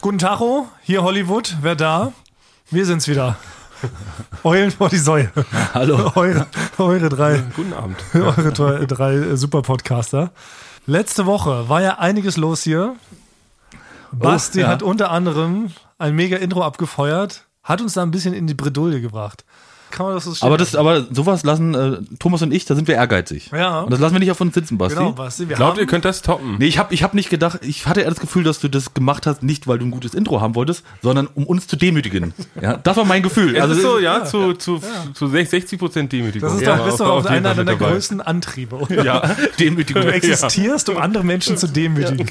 Guten Tacho, hier Hollywood, wer da? Wir sind's wieder. Eulen vor die Säue. Hallo. Eure, eure drei, Guten Abend. eure drei, drei äh, Super-Podcaster. Letzte Woche war ja einiges los hier. Basti ja. hat unter anderem ein mega Intro abgefeuert, hat uns da ein bisschen in die Bredouille gebracht. Kann man das so Aber, das, aber sowas lassen äh, Thomas und ich, da sind wir ehrgeizig. Ja. Und das lassen wir nicht auf uns sitzen, Basti. Genau, Basti, wir Glaubt haben, ihr könnt das toppen? Nee, ich habe ich hab nicht gedacht, ich hatte eher das Gefühl, dass du das gemacht hast, nicht weil du ein gutes Intro haben wolltest, sondern um uns zu demütigen. Ja, das war mein Gefühl. Es Also, ist so, ja, zu, zu, zu 60 Prozent Demütigung. das ist Ja, doch, bist auf- doch einer deiner größten Antriebe. Oder? Ja, Demütigung. Du existierst, um andere Menschen zu demütigen.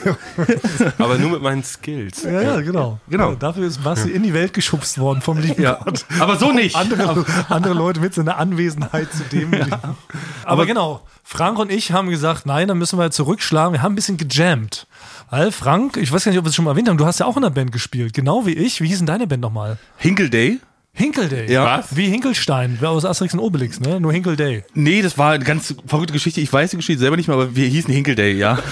aber nur mit meinen Skills. Ja, ja, genau. Genau. Dafür ist Basti in die Welt geschubst worden vom lieben Ja. Gott. Aber so nicht. Andere, andere Leute mit seiner Anwesenheit zu demütigen. Aber genau, Frank und ich haben gesagt, nein, dann müssen wir zurückschlagen. Wir haben ein bisschen gejammt. Weil Frank, ich weiß gar nicht, ob wir es schon mal erwähnt haben, du hast ja auch in einer Band gespielt, genau wie ich. Wie hieß denn deine Band nochmal? Hinkle Day? Hinkelday. Ja. Was? Wie Hinkelstein, aus Asterix und Obelix, ne? Nur Hinkelday. Nee, das war eine ganz verrückte Geschichte. Ich weiß die Geschichte selber nicht mehr, aber wir hießen Hinkle Day, ja.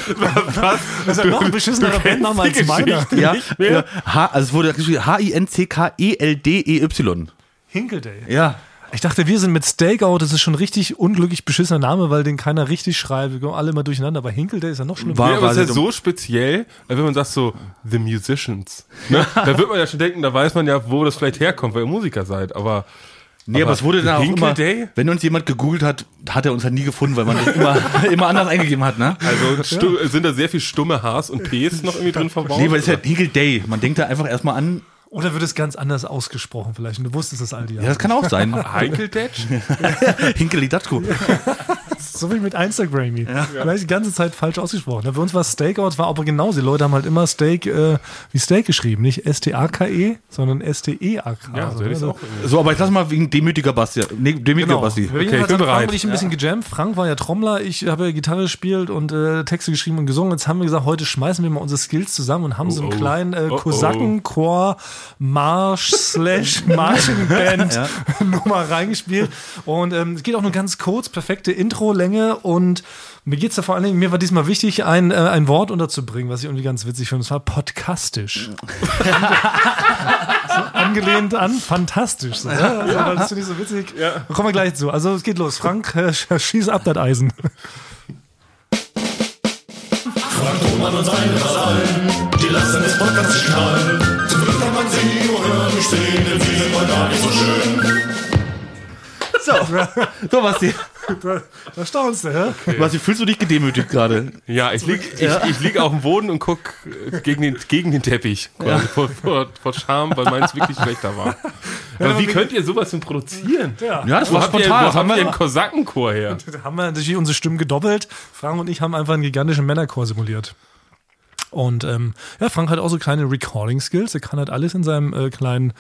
Das ist ja noch ein beschissenerer Bandname als meiner. ja, ja. H, also es wurde geschrieben H-I-N-C-K-E-L-D-E-Y. Hinkelday. Ja. Ich dachte, wir sind mit Stakeout, das ist schon ein richtig unglücklich beschissener Name, weil den keiner richtig schreibt. Wir kommen alle immer durcheinander. Aber Hinkelday ist ja noch schlimmer. War- Ja, aber es ist ja so speziell, wenn man sagt so, The Musicians. Ne? Da wird man ja schon denken, da weiß man ja, wo das vielleicht herkommt, weil ihr Musiker seid. Aber Nee, aber, Aber es wurde dann auch Hinkle immer, Day? wenn uns jemand gegoogelt hat, hat er uns halt nie gefunden, weil man das immer, immer anders eingegeben hat, ne? also stu- sind da sehr viel stumme Hs und Ps noch irgendwie drin verbaut? Nee, weil es ist ja Hinkle Day. Man denkt da einfach erstmal an, Oder wird es ganz anders ausgesprochen vielleicht? Und du wusstest das all die ja, Jahre. das kann auch sein. Heinkeldetsch? Hinkeli Datschko. So wie mit Instagrammy. Vielleicht die ganze Zeit falsch ausgesprochen. Bei uns war Stakeout, war aber genauso. Die Leute haben halt immer Steak äh, wie Steak geschrieben. Nicht S-T-A-K-E, sondern S-T-E-A-K. Ja, so hätte ich es auch. irgendwie- So, aber jetzt lass mal wegen demütiger Basti. Nee, demütiger Genau. Basti. Okay, ich bin Frank bereit. und ich ein bisschen gejammt. Frank war ja Trommler, ich habe ja Gitarre gespielt und äh, Texte geschrieben und gesungen. Jetzt haben wir gesagt, heute schmeißen wir mal unsere Skills zusammen und haben so einen oh. kleinen äh, Oh, oh. Kosakenchor Marsch slash Marching Band Nummer reingespielt. Und ähm, es geht auch nur ganz kurz, perfekte Intro-Länge und mir geht's da vor allen Dingen, mir war diesmal wichtig, ein, äh, ein Wort unterzubringen, was ich irgendwie ganz witzig finde. Und zwar podcastisch. so angelehnt an fantastisch. So, ja. Also, weil das finde ich so witzig. Ja. Kommen wir gleich zu. Also es geht los. Frank, äh, sch- schieß ab das Eisen. Frank Thoman und seine Vasallen, die lassen des Podcasts knallen. Zum Glück kann man sie nur hören, nicht sehen, denn sie sind mal gar nicht so schön. So, so Basti. Da, da staunst du, hä? Basti, fühlst du dich gedemütigt gerade? Ja, ich lieg, ich, ich lieg auf dem Boden und guck äh, gegen den, gegen den Teppich. Quasi, vor, vor, vor Scham, weil meins wirklich schlechter war. Aber wie könnt ihr sowas denn produzieren? Ja. Ja, das Wo war habt ihr, spontan. wo Das haben wir, einen Kosakenchor her? Da haben wir natürlich unsere Stimmen gedoppelt. Frank und ich haben einfach einen gigantischen Männerchor simuliert. Und ähm, ja, Frank hat auch so kleine Recording-Skills. Er kann halt alles in seinem äh, kleinen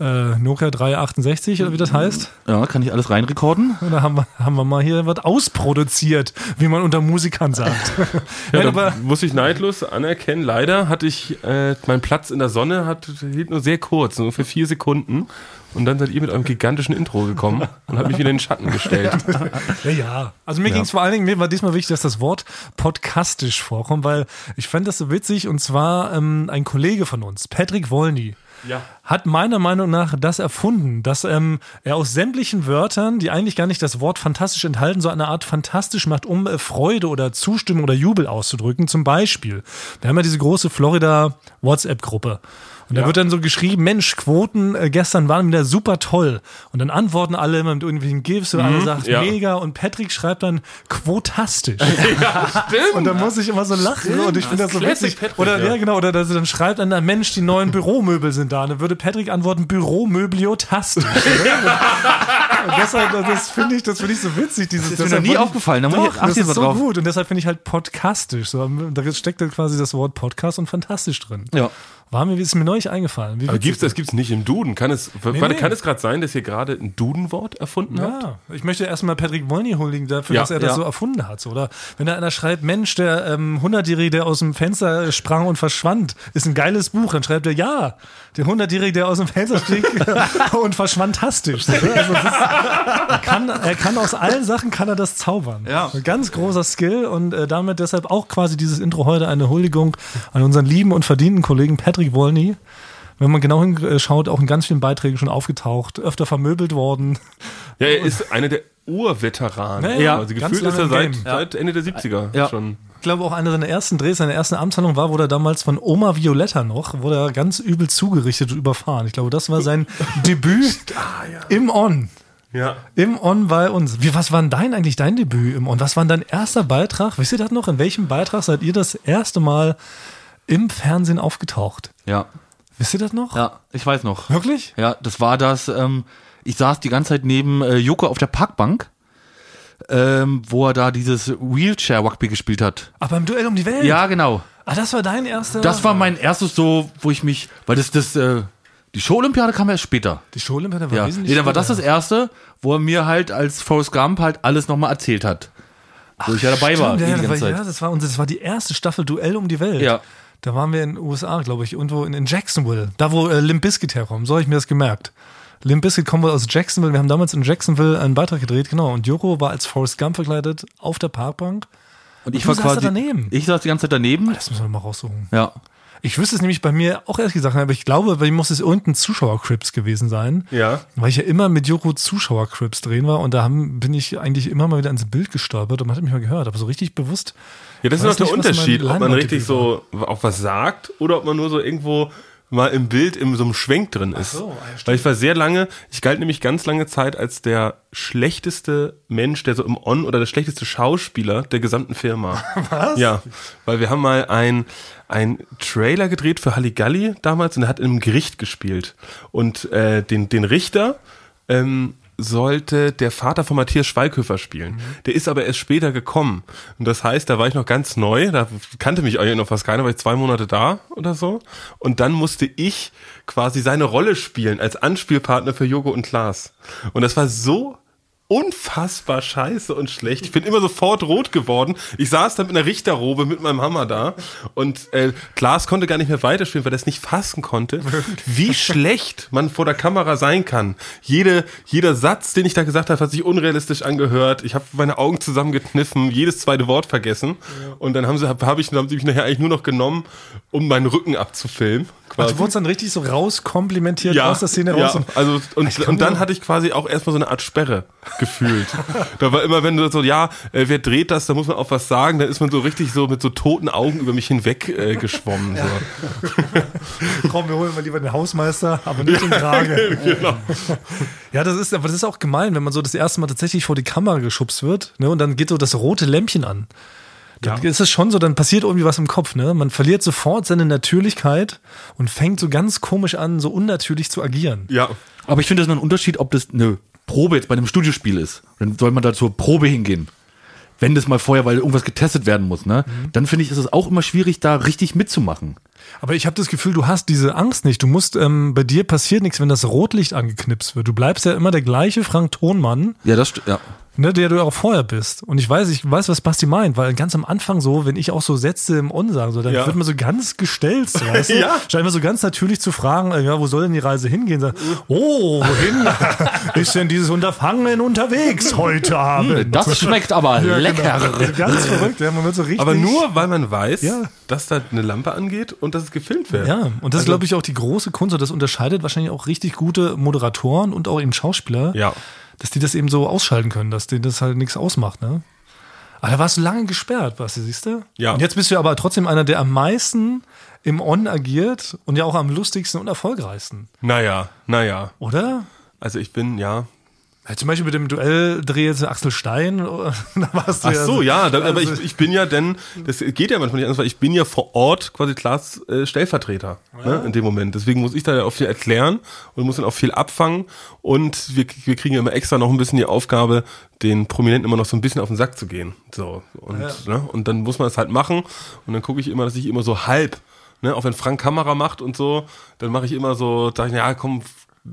äh, Nokia 368 oder wie das heißt. ja, kann ich alles reinrekorden? Und da haben wir, haben wir mal hier was ausproduziert, wie man unter Musikern sagt. Ja, aber muss ich neidlos anerkennen. Leider hatte ich, äh, mein Platz in der Sonne hat, hielt nur sehr kurz, nur für vier Sekunden. Und dann seid ihr mit eurem gigantischen Intro gekommen und habt mich wieder in den Schatten gestellt. Ja, ja. Also mir ging es vor allen Dingen, mir war diesmal wichtig, dass das Wort podcastisch vorkommt, weil ich fand das so witzig und zwar ähm, ein Kollege von uns, Patrick Wolny, Ja. Hat meiner Meinung nach das erfunden, dass ähm, er aus sämtlichen Wörtern, die eigentlich gar nicht das Wort fantastisch enthalten, so eine Art fantastisch macht, um äh, Freude oder Zustimmung oder Jubel auszudrücken. Zum Beispiel, wir haben ja diese große Florida WhatsApp-Gruppe. Und da Ja. wird dann so geschrieben, Mensch, Quoten äh, gestern waren wieder super toll. Und dann antworten alle immer mit irgendwelchen GIFs und alle sagt Mhm. ja. mega. Und Patrick schreibt dann quotastisch. ja, stimmt. Und da muss ich immer so lachen. Und ich finde das so Classic witzig. Patrick, oder ja. ja. genau, oder dass er dann schreibt einer Mensch, die neuen Büromöbel sind da. Und dann würde Patrick antworten, Büromöbliotastisch. und deshalb, das finde ich, das finde ich so witzig. Dieses, Das ist mir noch nie aufgefallen, da muss Doch, achten das ist so drauf. gut. Und deshalb finde ich halt podcastisch. So, da steckt dann quasi das Wort Podcast und fantastisch drin. Ja. War mir, ist mir neulich eingefallen. Wie Aber gibt's, das gibt's nicht im Duden. Kann es, warte, nee. kann es gerade sein, dass ihr gerade ein Dudenwort erfunden habt? Ja, ich möchte erstmal Patrick Wolny huldigen dafür, Ja, dass er das ja. so erfunden hat. Oder wenn da einer schreibt, Mensch, der ähm, 100-Jährige, der aus dem Fenster sprang und verschwand, ist ein geiles Buch. Dann schreibt er, ja, der 100-Jährige, der aus dem Fenster stieg und verschwand ne? also ist, er, kann, er kann aus allen Sachen kann er das zaubern. Ja. Ein ganz großer Skill und äh, damit deshalb auch quasi dieses Intro heute eine Huldigung an unseren lieben und verdienten Kollegen Patrick Patrick Wolny. Wenn man genau hinschaut, auch in ganz vielen Beiträgen schon aufgetaucht, öfter vermöbelt worden. Ja, er ist einer der Urveteranen. Ja, ja, also ganz gefühlt ist er seit, seit Ende der 70er Ja. schon. Ich glaube auch einer seiner ersten Drehs, seine erste Amtshandlung war, wurde er damals von Oma Violetta noch, wurde er ganz übel zugerichtet und überfahren. Ich glaube, das war sein Debüt im On. Ja. Im On bei uns. Wie, was war denn dein eigentlich dein Debüt im On? Was war denn dein erster Beitrag? Wisst ihr das noch? In welchem Beitrag seid ihr das erste Mal im Fernsehen aufgetaucht? Ja. Wisst ihr das noch? Ja, ich weiß noch. Wirklich? Ja, das war das, ähm, ich saß die ganze Zeit neben äh, Joko auf der Parkbank, ähm, wo er da dieses Wheelchair-Rugby gespielt hat. Ach, beim Duell um die Welt? Ja, genau. Ah, das war dein erster. Das war mein erstes so, wo ich mich, weil das, das, äh, die Show-Olympiade kam erst später. Die Schulolympiade war Ja, wesentlich nee, dann war das das erste, wo er mir halt als Forrest Gump halt alles nochmal erzählt hat. Wo ich ja dabei war, Stimmt, die ja, das war, ja, das war, das war die erste Staffel Duell um die Welt. Ja. Da waren wir in den USA, glaube ich, irgendwo in, in Jacksonville, da wo äh, Limp Bizkit herkommt. So habe ich mir das gemerkt. Limp Bizkit kommen wohl aus Jacksonville. Wir haben damals in Jacksonville einen Beitrag gedreht, genau. Und Joko war als Forrest Gump verkleidet auf der Parkbank. Und ich du war quasi, daneben? ich saß die ganze Zeit daneben. Das müssen wir mal raussuchen. Ja. Ich wüsste es nämlich bei mir auch ehrlich gesagt, aber ich glaube, bei mir muss es irgendein Zuschauercrips gewesen sein. Ja. Weil ich ja immer mit Joko Zuschauercrips drehen war und da haben, bin ich eigentlich immer mal wieder ins Bild gestolpert und man hat mich mal gehört, aber so richtig bewusst. Ja, das ist noch der nicht, Unterschied, ob man richtig so auch was sagt oder ob man nur so irgendwo mal im Bild in so einem Schwenk drin ist. so, ah, ja. Weil ich war sehr lange, ich galt nämlich ganz lange Zeit als der schlechteste Mensch, der so im On oder der schlechteste Schauspieler der gesamten Firma. Was? Ja, weil wir haben mal ein ein Trailer gedreht für Halligalli damals und er hat in einem Gericht gespielt und äh, den den Richter ähm, sollte der Vater von Matthias Schweighöfer spielen. Der ist aber erst später gekommen. Und das heißt, da war ich noch ganz neu, da kannte mich eigentlich noch fast keiner, war ich zwei Monate da oder so. Und dann musste ich quasi seine Rolle spielen als Anspielpartner für Joko und Klaas. Und das war so unfassbar scheiße und schlecht. Ich bin immer sofort rot geworden. Ich saß dann mit einer Richterrobe mit meinem Hammer da und äh, Klaas konnte gar nicht mehr weiterspielen, weil er es nicht fassen konnte, wie schlecht man vor der Kamera sein kann. Jede, jeder Satz, den ich da gesagt habe, hat sich unrealistisch angehört. Ich habe meine Augen zusammengekniffen, jedes zweite Wort vergessen und dann haben sie, hab, hab ich, haben sie mich nachher eigentlich nur noch genommen, um meinen Rücken abzufilmen. Also du wurdest dann richtig so rauskomplimentiert aus der Szene raus. ja, Und, also und, und dann hatte ich quasi auch erstmal so eine Art Sperre gefühlt. da war immer, wenn du so, ja, äh, wer dreht das, da muss man auch was sagen, dann ist man so richtig so mit so toten Augen über mich hinweg äh, geschwommen. So. komm, wir holen mal lieber den Hausmeister, aber nicht den Krage. genau. Ja, das ist, aber das ist auch gemein, wenn man so das erste Mal tatsächlich vor die Kamera geschubst wird, ne, und dann geht so das rote Lämpchen an. Dann Ja. ist es schon so, dann passiert irgendwie was im Kopf, ne? Man verliert sofort seine Natürlichkeit und fängt so ganz komisch an, so unnatürlich zu agieren. Ja. Aber ich finde, das ist noch ein Unterschied, ob das eine Probe jetzt bei einem Studiospiel ist. Dann soll man da zur Probe hingehen. Wenn das mal vorher, weil irgendwas getestet werden muss, ne? Dann finde ich, ist es auch immer schwierig, da richtig mitzumachen. Aber ich habe das Gefühl, du hast diese Angst nicht. Du musst, ähm, bei dir passiert nichts, wenn das Rotlicht angeknipst wird. Du bleibst ja immer der gleiche Frank Tonmann, Ja, das st- ja. Ne, der du auch vorher bist. Und ich weiß, ich weiß, was Basti meint, weil ganz am Anfang so, wenn ich auch so Sätze im On sagen soll, dann Ja. wird man so ganz gestellt, weißt du? Ja. Scheint mir so ganz natürlich zu fragen, äh, ja, wo soll denn die Reise hingehen? Sag, oh, wohin ist denn dieses Unterfangen unterwegs heute Abend? Das schmeckt aber Ja, lecker. Genau. Ganz verrückt, ja, man wird so richtig. Aber nur, weil man weiß, Ja. dass da eine Lampe angeht und dass es gefilmt wird. Ja, und das ist, Also- glaube ich, auch die große Kunst und das unterscheidet wahrscheinlich auch richtig gute Moderatoren und auch eben Schauspieler, Ja. Dass die das eben so ausschalten können, dass denen das halt nichts ausmacht, ne? Aber da warst du lange gesperrt, was du siehst du? Ja. Und jetzt bist du aber trotzdem einer, der am meisten im On agiert und ja auch am lustigsten und erfolgreichsten, Naja, naja. oder? Also ich bin, ja. Ja, zum Beispiel mit dem Duelldreh jetzt Axel Stein, da warst du Ach so, ja, dann, aber also- ich, ich bin ja denn, das geht ja manchmal nicht anders, weil ich bin ja vor Ort quasi Klaas äh, Stellvertreter ne, in dem Moment. Deswegen muss ich da ja auch viel erklären und muss dann auch viel abfangen. Und wir, wir kriegen ja immer extra noch ein bisschen die Aufgabe, den Prominenten immer noch so ein bisschen auf den Sack zu gehen. So und, ne, und dann muss man es halt machen. Und dann gucke ich immer, dass ich immer so halb, ne, auch wenn Frank Kamera macht und so, dann mache ich immer so, sag ich, ja komm,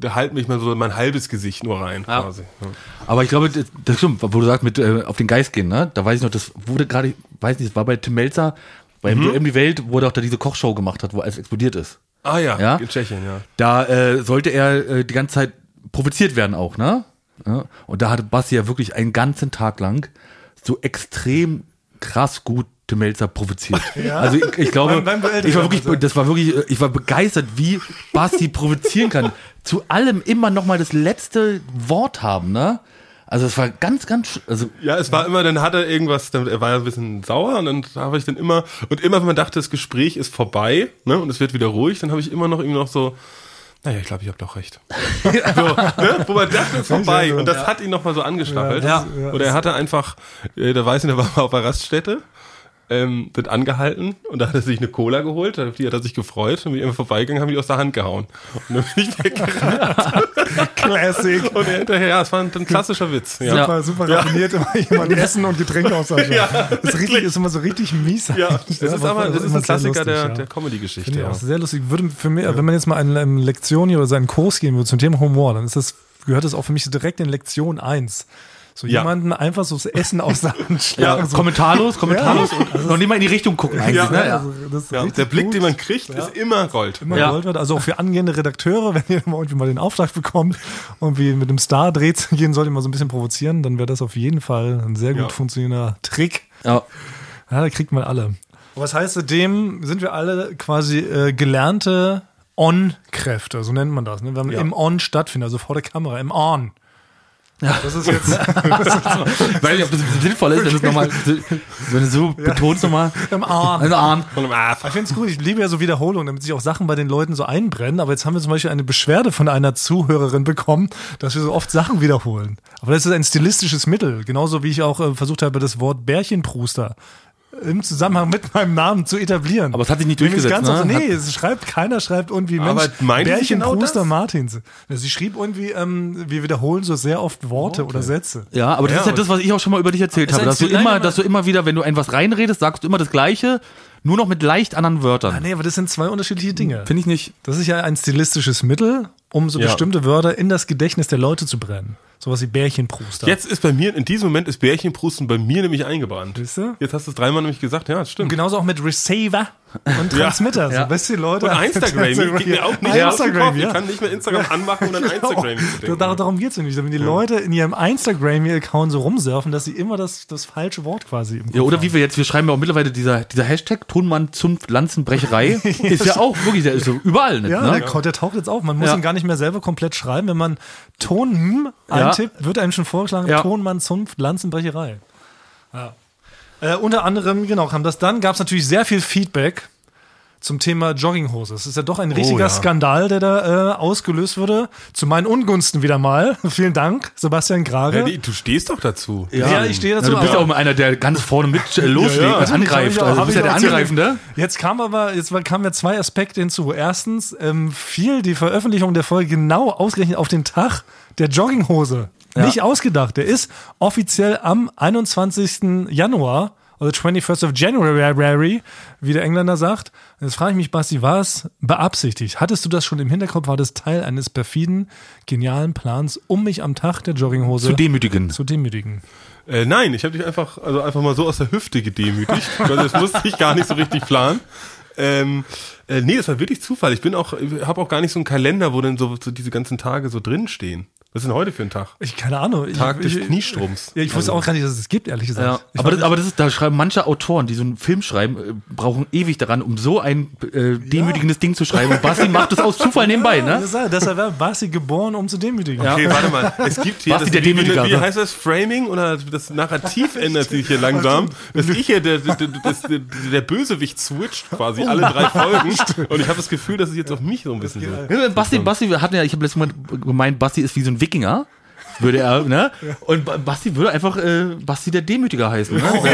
halt mich mal so mein halbes Gesicht nur rein Ja. quasi. Ja. Aber ich glaube, das, das stimmt, wo du sagst, mit äh, auf den Geist gehen, ne? Da weiß ich noch, das wurde gerade, ich weiß nicht, das war bei Tim Melzer, bei Mhm. MDM die Welt, wo er auch da diese Kochshow gemacht hat, wo alles explodiert ist. Ah ja, Ja? in Tschechien, ja. Da äh, sollte er äh, die ganze Zeit provoziert werden auch, ne? Ja? Und da hatte Basti ja wirklich einen ganzen Tag lang so extrem krass gut Tim Melzer provoziert. Also ich, ich glaube, Beim- beim ich war wirklich, das war wirklich, ich war begeistert, wie Basti provozieren kann. Zu allem immer noch mal das letzte Wort haben, ne? Also es war ganz, ganz, also Ja, es war immer, dann hat er irgendwas, dann, er war ja ein bisschen sauer und dann habe ich dann immer, und immer wenn man dachte, das Gespräch ist vorbei, ne, und es wird wieder ruhig, dann habe ich immer noch irgendwie noch so, naja, ich glaube, ich habe doch recht. so, ne? Wo man dachte, es ist vorbei. Und das hat ihn nochmal so angestachelt. Ja, ja. Oder er hatte einfach, äh, da weiß ich, der war mal auf der Raststätte, ähm, wird angehalten und da hat er sich eine Cola geholt, auf die hat er sich gefreut und wie immer vorbeigegangen, haben die aus der Hand gehauen. Und dann bin ich weggerannt Classic. und er hinterher, ja, es war ein, ein klassischer Witz. Ja. Super, super raffiniert, immer jemand Essen und Getränke austauschen. Ja, das ist, richtig, ist immer so richtig mies. Ja, das ist aber, das ist ein Klassiker lustig, der, ja. der Comedy-Geschichte. Ja. sehr lustig. Würde für mich, wenn man jetzt mal eine ähm, Lektion hier oder seinen Kurs gehen würde zum Thema Humor, dann ist das, gehört das auch für mich so direkt in Lektion 1. So Ja. jemanden einfach so das Essen aus der Hand schlagen. ja, so. kommentarlos, kommentarlos Ja. und noch nicht mal in die Richtung gucken eigentlich, Ja. ne? Also, der Blick, gut. den man kriegt, ist immer Gold. immer Ja. gewollt wird. Also auch für angehende Redakteure, wenn ihr mal irgendwie mal den Auftrag bekommt und wie mit einem Star dreht zu gehen, sollte ihr mal so ein bisschen provozieren, dann wäre das auf jeden Fall ein sehr gut Ja. funktionierender Trick. Ja. Ja, da kriegt man alle. Und was heißt, seitdem sind wir alle quasi äh, gelernte On-Kräfte, so nennt man das. Ne? Wenn man Ja. im On stattfindet, also vor der Kamera, im On. Ja. Das ist jetzt Ich weiß nicht, ob das sinnvoll ist, wenn du es nochmal, wenn du so betonst nochmal. im On. Also Arm. Und, ah, Ich finde es gut, ich liebe ja so Wiederholungen, damit sich auch Sachen bei den Leuten so einbrennen. Aber jetzt haben wir zum Beispiel eine Beschwerde von einer Zuhörerin bekommen, dass wir so oft Sachen wiederholen. Aber das ist ein stilistisches Mittel. Genauso wie ich auch äh, versucht habe, das Wort Bärchenpruster im Zusammenhang mit meinem Namen zu etablieren. Aber es hat sich nicht durchgesetzt, ganz ne? oft, nee, es schreibt, keiner schreibt irgendwie, Mensch, sie genau das? Martins. Sie schrieb irgendwie, ähm, wir wiederholen so sehr oft Worte, oder Sätze. Ja, aber das Ja, ist ja das, was ich auch schon mal über dich erzählt habe, dass du immer, dass du immer wieder, wenn du ein was reinredest, sagst du immer das Gleiche, nur noch mit leicht anderen Ah, Wörtern. nee, aber das sind zwei unterschiedliche Dinge. Finde ich nicht. Das ist ja ein stilistisches Mittel, um so Ja. bestimmte Wörter in das Gedächtnis der Leute zu brennen. Sowas wie Bärchenpruster. Jetzt ist bei mir, in diesem Moment ist Bärchenprusten bei mir nämlich eingebrannt. Siehst du? Jetzt hast du es dreimal nämlich gesagt, ja, das Und stimmt. genauso auch mit Receiver und Transmitter. Ja. So, weißt du, die Leute. Und Instagram, geht mir auch nicht Ja. Instagram, Ich ja. kann nicht mehr Instagram anmachen und an Instagram zu Genau. denken. Dar darum geht's ja nicht. Wenn die Leute in ihrem Instagram-Account so rumsurfen, dass sie immer das, das falsche Wort quasi Ja, oder haben. wie wir jetzt, wir schreiben ja auch mittlerweile dieser, dieser Hashtag Tonmann Zunft Lanzenbrecherei ist ja auch wirklich, der ist so überall nicht, Ja, ne? der, der taucht jetzt auf. Man muss ihn gar nicht mehr selber komplett schreiben. Wenn man Ton eintippt, wird einem schon vorgeschlagen. Tonmann, Zunft, Lanzenbrecherei. Ja. Äh, unter anderem, genau, kam das dann, gab es natürlich sehr viel Feedback zum Thema Jogginghose. Es ist ja doch ein richtiger ja. Skandal, der da äh, ausgelöst wurde. Zu meinen Ungunsten wieder mal. Vielen Dank, Sebastian Grage. Ja, du stehst doch dazu. Ja, ich stehe dazu, Ja, du bist ja auch einer, der ganz vorne mit äh, loslegt Ja, ja. und angreift. Also, du bist ja der erzählt. Angreifende. Jetzt kam aber, jetzt kamen ja zwei Aspekte hinzu. Erstens ähm, fiel die Veröffentlichung der Folge genau ausgerechnet auf den Tag der Jogginghose. Nicht ausgedacht. Der ist offiziell am 21. Januar, oder 21st of January, wie der Engländer sagt. Und Jetzt frage ich mich, Basti, war es beabsichtigt? Hattest du das schon im Hinterkopf? War das Teil eines perfiden, genialen Plans, um mich am Tag der Jogginghose Zu demütigen. zu demütigen? Äh, nein, ich habe dich einfach, also einfach mal so aus der Hüfte gedemütigt. also das musste ich gar nicht so richtig planen. Ähm, äh, nee, das war wirklich Zufall. Ich bin auch, habe auch gar nicht so einen Kalender, wo dann so, so diese ganzen Tage so drin stehen. Was ist denn heute für ein Tag? Ich keine Ahnung. Ich, Tag des ich, Kniestroms. Ja, ich wusste auch gar nicht, dass es das gibt, ehrlich gesagt. Ja, Ich aber, das, aber das ist, da schreiben manche Autoren, die so einen Film schreiben, äh, brauchen ewig daran, um so ein äh, demütigendes Ding zu schreiben. Und Basti macht das aus Zufall nebenbei, ne? Das ist, deshalb war Basti geboren, um zu demütigen. Okay, warte mal. Es gibt hier, Basti das, der wie, wie, Demütiger, wie also. heißt das? Framing oder das Narrativ ändert sich hier langsam. Dass ich hier der, der, der, der, Bösewicht switcht quasi alle drei Folgen. Und ich habe das Gefühl, dass es jetzt auf mich so ein bisschen so. Ja, Basti, Basti, wir hatten ja, ich habe letztes Mal gemeint, Basti ist wie so ein Wikinger. Würde er, ne? Und Ba- Basti würde einfach äh, Basti der Demütiger heißen. Ne? Oh,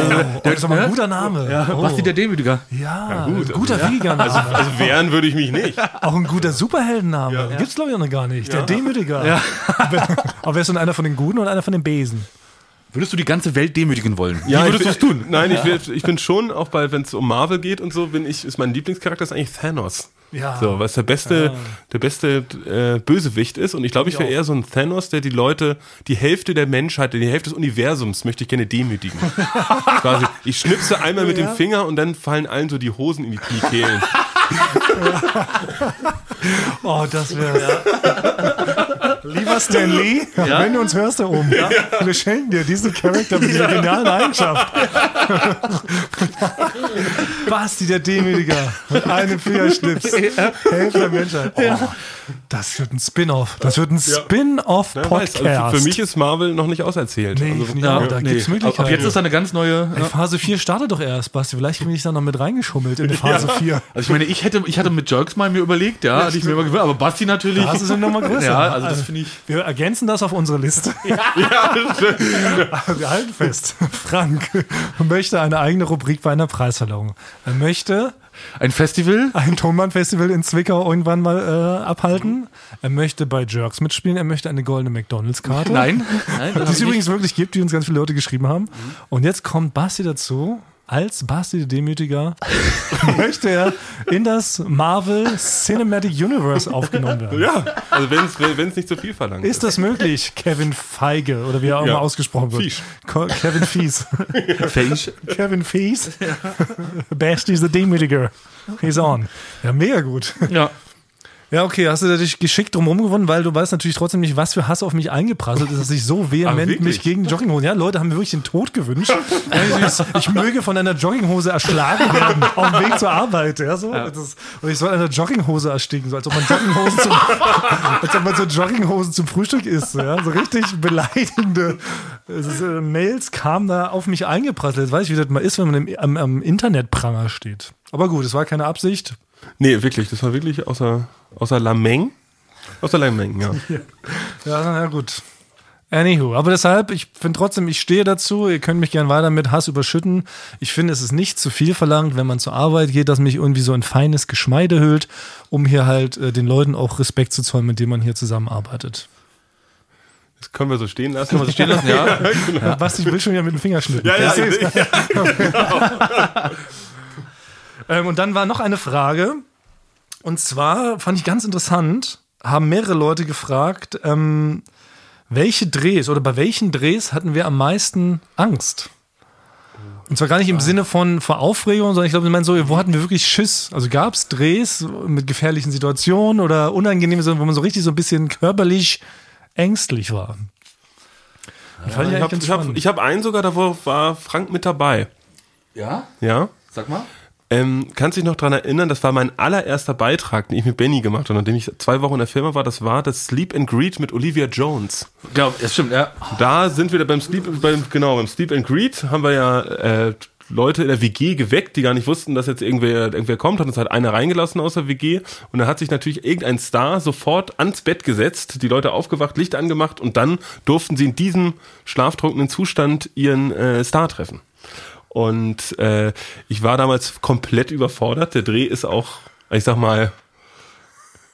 das ist aber ein guter Name. Ja, oh. Basti der Demütiger. Ja, gut, ein guter Vegan. Also, also wehren würde ich mich nicht. auch ein guter Superheldenname. Gibt's glaube ich auch noch gar nicht. Der Demütiger. Aber wer ist denn einer von den Guten und einer von den Besen? Würdest du die ganze Welt demütigen wollen? Ja, Wie würdest ich, du es tun? Nein, ich, will- ich bin schon, auch bei, wenn es um Marvel geht und so, bin ich, ist mein Lieblingscharakter ist eigentlich Thanos. Ja. So, was der beste, der beste äh, Bösewicht ist. Und ich glaube, ich wäre eher so ein Thanos, der die Leute, die Hälfte der Menschheit, die Hälfte des Universums möchte ich gerne demütigen. Quasi, ich schnipse einmal mit dem Finger und dann fallen allen so die Hosen in die Kniekehlen. Oh, das wäre. Lieber Stan Lee, wenn du uns hörst da oben, wir schenken dir diesen Charakter mit dieser genialen Eigenschaft. Basti, der Demütiger, mit einem Fingerschnips. Hälfte der Menschheit. Oh, das wird ein Spin-off. Das wird ein Spin-off-Podcast. also für mich ist Marvel noch nicht auserzählt. Nee, also, finde ich auch. Da gibt's Möglichkeiten. Ab jetzt ist da eine ganz neue. Ey, Phase 4 startet doch erst, Basti. Vielleicht bin ich da noch mit reingeschummelt in Phase 4. Also ich meine, ich hätte, ich hatte mit Jerks mal mir überlegt, ja, hatte ich mir mal gewöhnt, aber Basti natürlich. Das ist eine Nummer größer. Ja, also das finde ich. Wir ergänzen das auf unsere Liste. Wir halten fest. Frank möchte eine eigene Rubrik bei einer Preisverleihung. Er möchte Ein Festival? ein Tonband-Festival in Zwickau irgendwann mal äh, abhalten. Er möchte bei Jerks mitspielen. Er möchte eine goldene McDonalds-Karte. Nein. Nein, das Die es übrigens wirklich gibt, die uns ganz viele Leute geschrieben haben. Und jetzt kommt Basti dazu. Als Basti der Demütiger möchte er in das Marvel Cinematic Universe aufgenommen werden. Ja, also wenn es nicht zu viel verlangt. Ist das möglich, Kevin Feige oder wie er auch Ja. immer ausgesprochen wird? Fies. Ko- Kevin Fies. Fähig. Kevin Fies. Basti the Demütiger. He's on. Ja, mega gut. Ja. Ja, okay, hast du dich geschickt drum gewonnen, weil du weißt natürlich trotzdem nicht, was für Hass auf mich eingeprasselt ist, dass ich so vehement wirklich? mich gegen Jogginghose. Ja, Leute haben mir wirklich den Tod gewünscht. Ja, ich, möge von einer Jogginghose erschlagen werden auf dem Weg zur Arbeit. Ja, so. Das ist, und ich soll an einer Jogginghose ersticken, so als ob man Jogginghosen zum, als ob man so Jogginghosen zum Frühstück isst. Ja, so richtig beleidigende ist, äh, Mails kamen da auf mich eingeprasselt. Jetzt weiß ich, wie das mal ist, wenn man im, am, am Internetpranger steht. Aber gut, es war keine Absicht. Nee, wirklich, das war wirklich außer, außer Lameng. Außer Lameng, ja. Ja, na gut. Anywho, aber deshalb, ich finde trotzdem, ich stehe dazu, ihr könnt mich gern weiter mit Hass überschütten. Ich finde, es ist nicht zu viel verlangt, wenn man zur Arbeit geht, dass mich irgendwie so ein feines Geschmeide hüllt, um hier halt äh, den Leuten auch Respekt zu zollen, mit denen man hier zusammenarbeitet. Das können wir so stehen lassen. Kann man so stehen lassen, ja. Ja. Basti will schon ja mit dem Finger schnippen. Ja, ja, Ich seh's. ja. Ähm, und dann war noch eine Frage. Und zwar fand ich ganz interessant, haben mehrere Leute gefragt, ähm, welche Drehs oder bei welchen Drehs hatten wir am meisten Angst? Und zwar gar nicht im Sinne von vor Aufregung, sondern ich glaube, ich meine so, wo hatten wir wirklich Schiss? Also gab es Drehs mit gefährlichen Situationen oder unangenehmen Situationen, wo man so richtig so ein bisschen körperlich ängstlich war? Fand Ich habe ich hab, ich hab einen sogar, da war Frank mit dabei. Ja? Ja. Sag mal. Ähm, kannst dich noch dran erinnern, das war mein allererster Beitrag, den ich mit Benny gemacht habe, nachdem ich zwei Wochen in der Firma war. Das war das Sleep and Greet mit Olivia Jones. Ja, das stimmt, ja. Da sind wir da beim Sleep, beim, genau, beim Sleep and Greet haben wir ja äh, Leute in der WG geweckt, die gar nicht wussten, dass jetzt irgendwer, irgendwer kommt, hat uns halt einer reingelassen aus der WG und da hat sich natürlich irgendein Star sofort ans Bett gesetzt, die Leute aufgewacht, Licht angemacht und dann durften sie in diesem schlaftrunkenen Zustand ihren äh, Star treffen. Und äh, ich war damals komplett überfordert. Der Dreh ist auch, ich sag mal,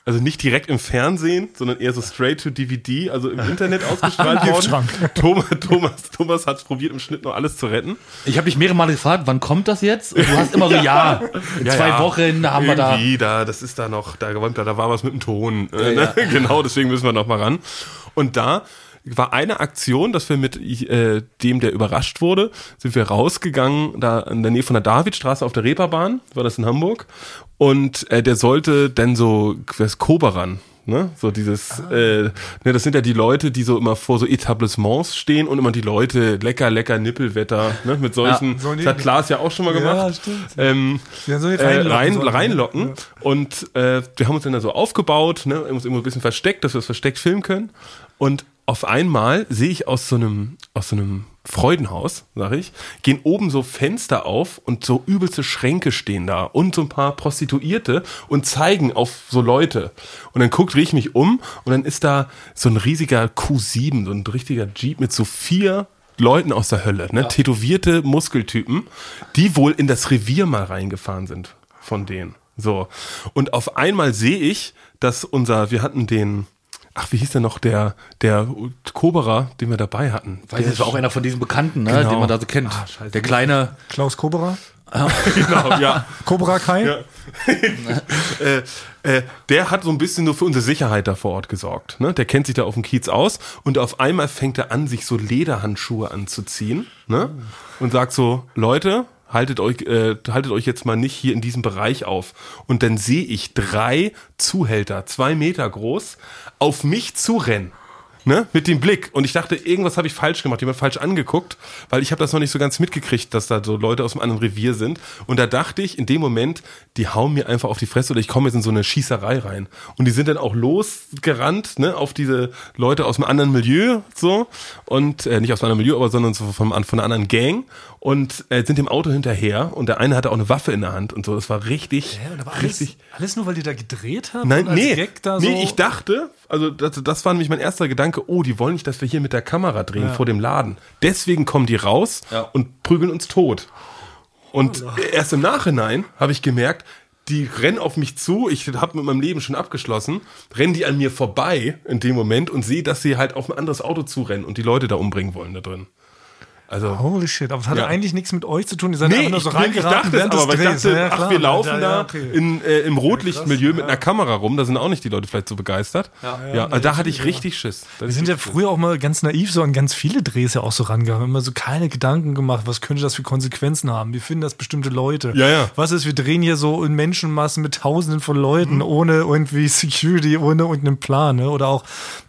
also nicht direkt im Fernsehen, sondern eher so straight to DVD, also im Internet ausgestrahlt worden. Thomas, Thomas, Thomas hat probiert, im Schnitt noch alles zu retten. Ich habe dich mehrere Male gefragt, wann kommt das jetzt? Und du hast immer so, ja, in Ja, zwei ja. Wochen haben wir da. Irgendwie, da, das ist da noch, da, da, da war was mit dem Ton. Äh, Ja, ne? Genau, deswegen müssen wir noch mal ran. Und da war eine Aktion, dass wir mit äh, dem, der überrascht wurde, sind wir rausgegangen, da in der Nähe von der Davidstraße auf der Reeperbahn, war das in Hamburg. Und äh, der sollte dann so, das Koberan, ne? So dieses, äh, ne, das sind ja die Leute, die so immer vor so Etablissements stehen und immer die Leute, lecker, lecker Nippelwetter, ne? Mit solchen, So das hat Klaas ja auch schon mal Ja, gemacht. stimmt. Ähm, Ja, so äh, reinlocken rein, sollten, reinlocken. ja. Und äh, wir haben uns dann da so aufgebaut, ne, uns irgendwo ein bisschen versteckt, dass wir das versteckt filmen können. Und auf einmal sehe ich aus so einem, aus so einem Freudenhaus, sag ich, gehen oben so Fenster auf und so übelste Schränke stehen da und so ein paar Prostituierte und zeigen auf so Leute. Und dann guckt, drehe ich mich um und dann ist da so ein riesiger Q7, so ein richtiger Jeep mit so vier Leuten aus der Hölle, ne? tätowierte Muskeltypen, die wohl in das Revier mal reingefahren sind von denen. So. Und auf einmal sehe ich, dass unser, wir hatten den, ach, wie hieß der noch, der, der Koberer, den wir dabei hatten. Weiß das war auch einer von diesen Bekannten, ne, Genau. den man da so kennt. Der kleine. Klaus Kobera? genau, ja. Cobra Kai? Ja. äh, äh, der hat so ein bisschen nur für unsere Sicherheit da vor Ort gesorgt. Ne? Der kennt sich da auf dem Kiez aus und auf einmal fängt er an, sich so Lederhandschuhe anzuziehen ne? und sagt so, Leute, haltet euch, äh, haltet euch jetzt mal nicht hier in diesem Bereich auf. Und dann sehe ich drei Zuhälter, zwei Meter groß, auf mich zurennen. Ne, mit dem Blick. Und ich dachte, irgendwas habe ich falsch gemacht, jemand falsch angeguckt, weil ich habe das noch nicht so ganz mitgekriegt, dass da so Leute aus einem anderen Revier sind. Und da dachte ich in dem Moment, die hauen mir einfach auf die Fresse oder ich komme jetzt in so eine Schießerei rein. Und die sind dann auch losgerannt, ne, auf diese Leute aus einem anderen Milieu, so. Und äh, nicht aus einem anderen Milieu, aber sondern so vom, von einer anderen Gang. Und äh, sind dem Auto hinterher. Und der eine hatte auch eine Waffe in der Hand und so. Das war richtig, Ja, war alles, richtig. alles nur, weil die da gedreht haben? Nein, nee, Gag da nee, so ich dachte, also das, das war nämlich mein erster Gedanke, oh, die wollen nicht, dass wir hier mit der Kamera drehen Ja. vor dem Laden. Deswegen kommen die raus Ja. und prügeln uns tot. Und erst im Nachhinein habe ich gemerkt, die rennen auf mich zu, ich habe mit meinem Leben schon abgeschlossen, rennen die an mir vorbei in dem Moment und sehe, dass sie halt auf ein anderes Auto zurennen und die Leute da umbringen wollen da drin. Also Holy shit, aber es hatte Ja. eigentlich nichts mit euch zu tun. Ihr seid Nee, einfach nur ich, so nee, ich reingeraten dachte aber, ich dachte, Ja, ach, wir laufen Ja, da ja, okay. in, äh, im Rotlichtmilieu krass, mit einer Kamera rum, da sind auch nicht die Leute vielleicht so begeistert. Ja, also da hatte ich richtig Schiss. Da Wir sind ja früher auch mal ganz naiv so an ganz viele Drehs ja auch so rangegangen. Immer so keine Gedanken gemacht, was könnte das für Konsequenzen haben? Wie finden das bestimmte Leute? Ja, ja. Was ist, wir drehen hier so in Menschenmassen mit tausenden von Leuten, Mhm. ohne irgendwie Security, ohne irgendeinen Plan. Ne? Oder auch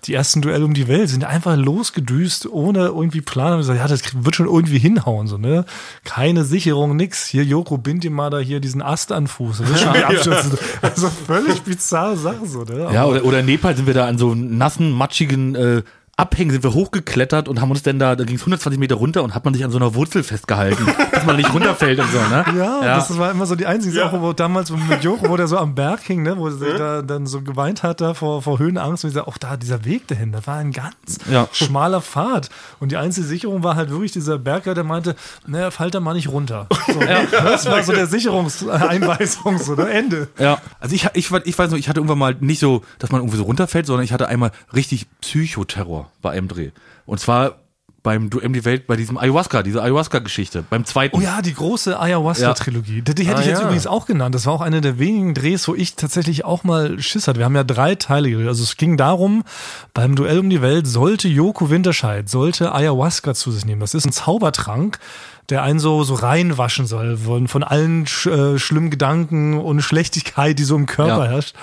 die ersten Duelle um die Welt sind einfach losgedüst, ohne irgendwie Plan. Haben gesagt, ja, das wird schon irgendwie hinhauen. So, ne? Keine Sicherung, nix. Hier, Joko, bind dir mal da hier diesen Ast an Fuß. Das ist schon Abstürze. Also völlig bizarre Sache. So, ne? Ja, oder, oder in Nepal sind wir da an so nassen, matschigen äh, Abhängen sind wir hochgeklettert und haben uns dann da, da ging es 120 Meter runter und hat man sich an so einer Wurzel festgehalten, dass man nicht runterfällt und so, ne? Ja, das war immer so die einzige Ja. Sache, wo damals mit Joko, wo der so am Berg hing, ne, wo er da dann so geweint hat da vor, vor Höhenangst und ich sag, auch da dieser Weg dahin, das war ein ganz Ja. schmaler Pfad und die einzige Sicherung war halt wirklich dieser Berger, der meinte, naja, fall da mal nicht runter. So, Das war so der Sicherungseinweisung, so, ne, Ende. Ja, also ich, ich, ich weiß noch, ich hatte irgendwann mal nicht so, dass man irgendwie so runterfällt, sondern ich hatte einmal richtig Psychoterror bei einem Dreh. Und zwar beim Duell um die Welt, bei diesem Ayahuasca, diese Ayahuasca-Geschichte, beim zweiten. Oh ja, die große Ayahuasca-Trilogie. Die, die hätte Ah, ich jetzt ja. übrigens auch genannt. Das war auch eine der wenigen Drehs, wo ich tatsächlich auch mal Schiss hatte. Wir haben ja drei Teile gedreht. Also es ging darum, beim Duell um die Welt sollte Joko Winterscheid, sollte Ayahuasca zu sich nehmen. Das ist ein Zaubertrank, der einen so, so reinwaschen soll von, von allen sch, äh, schlimmen Gedanken und Schlechtigkeit, die so im Körper Ja. herrscht.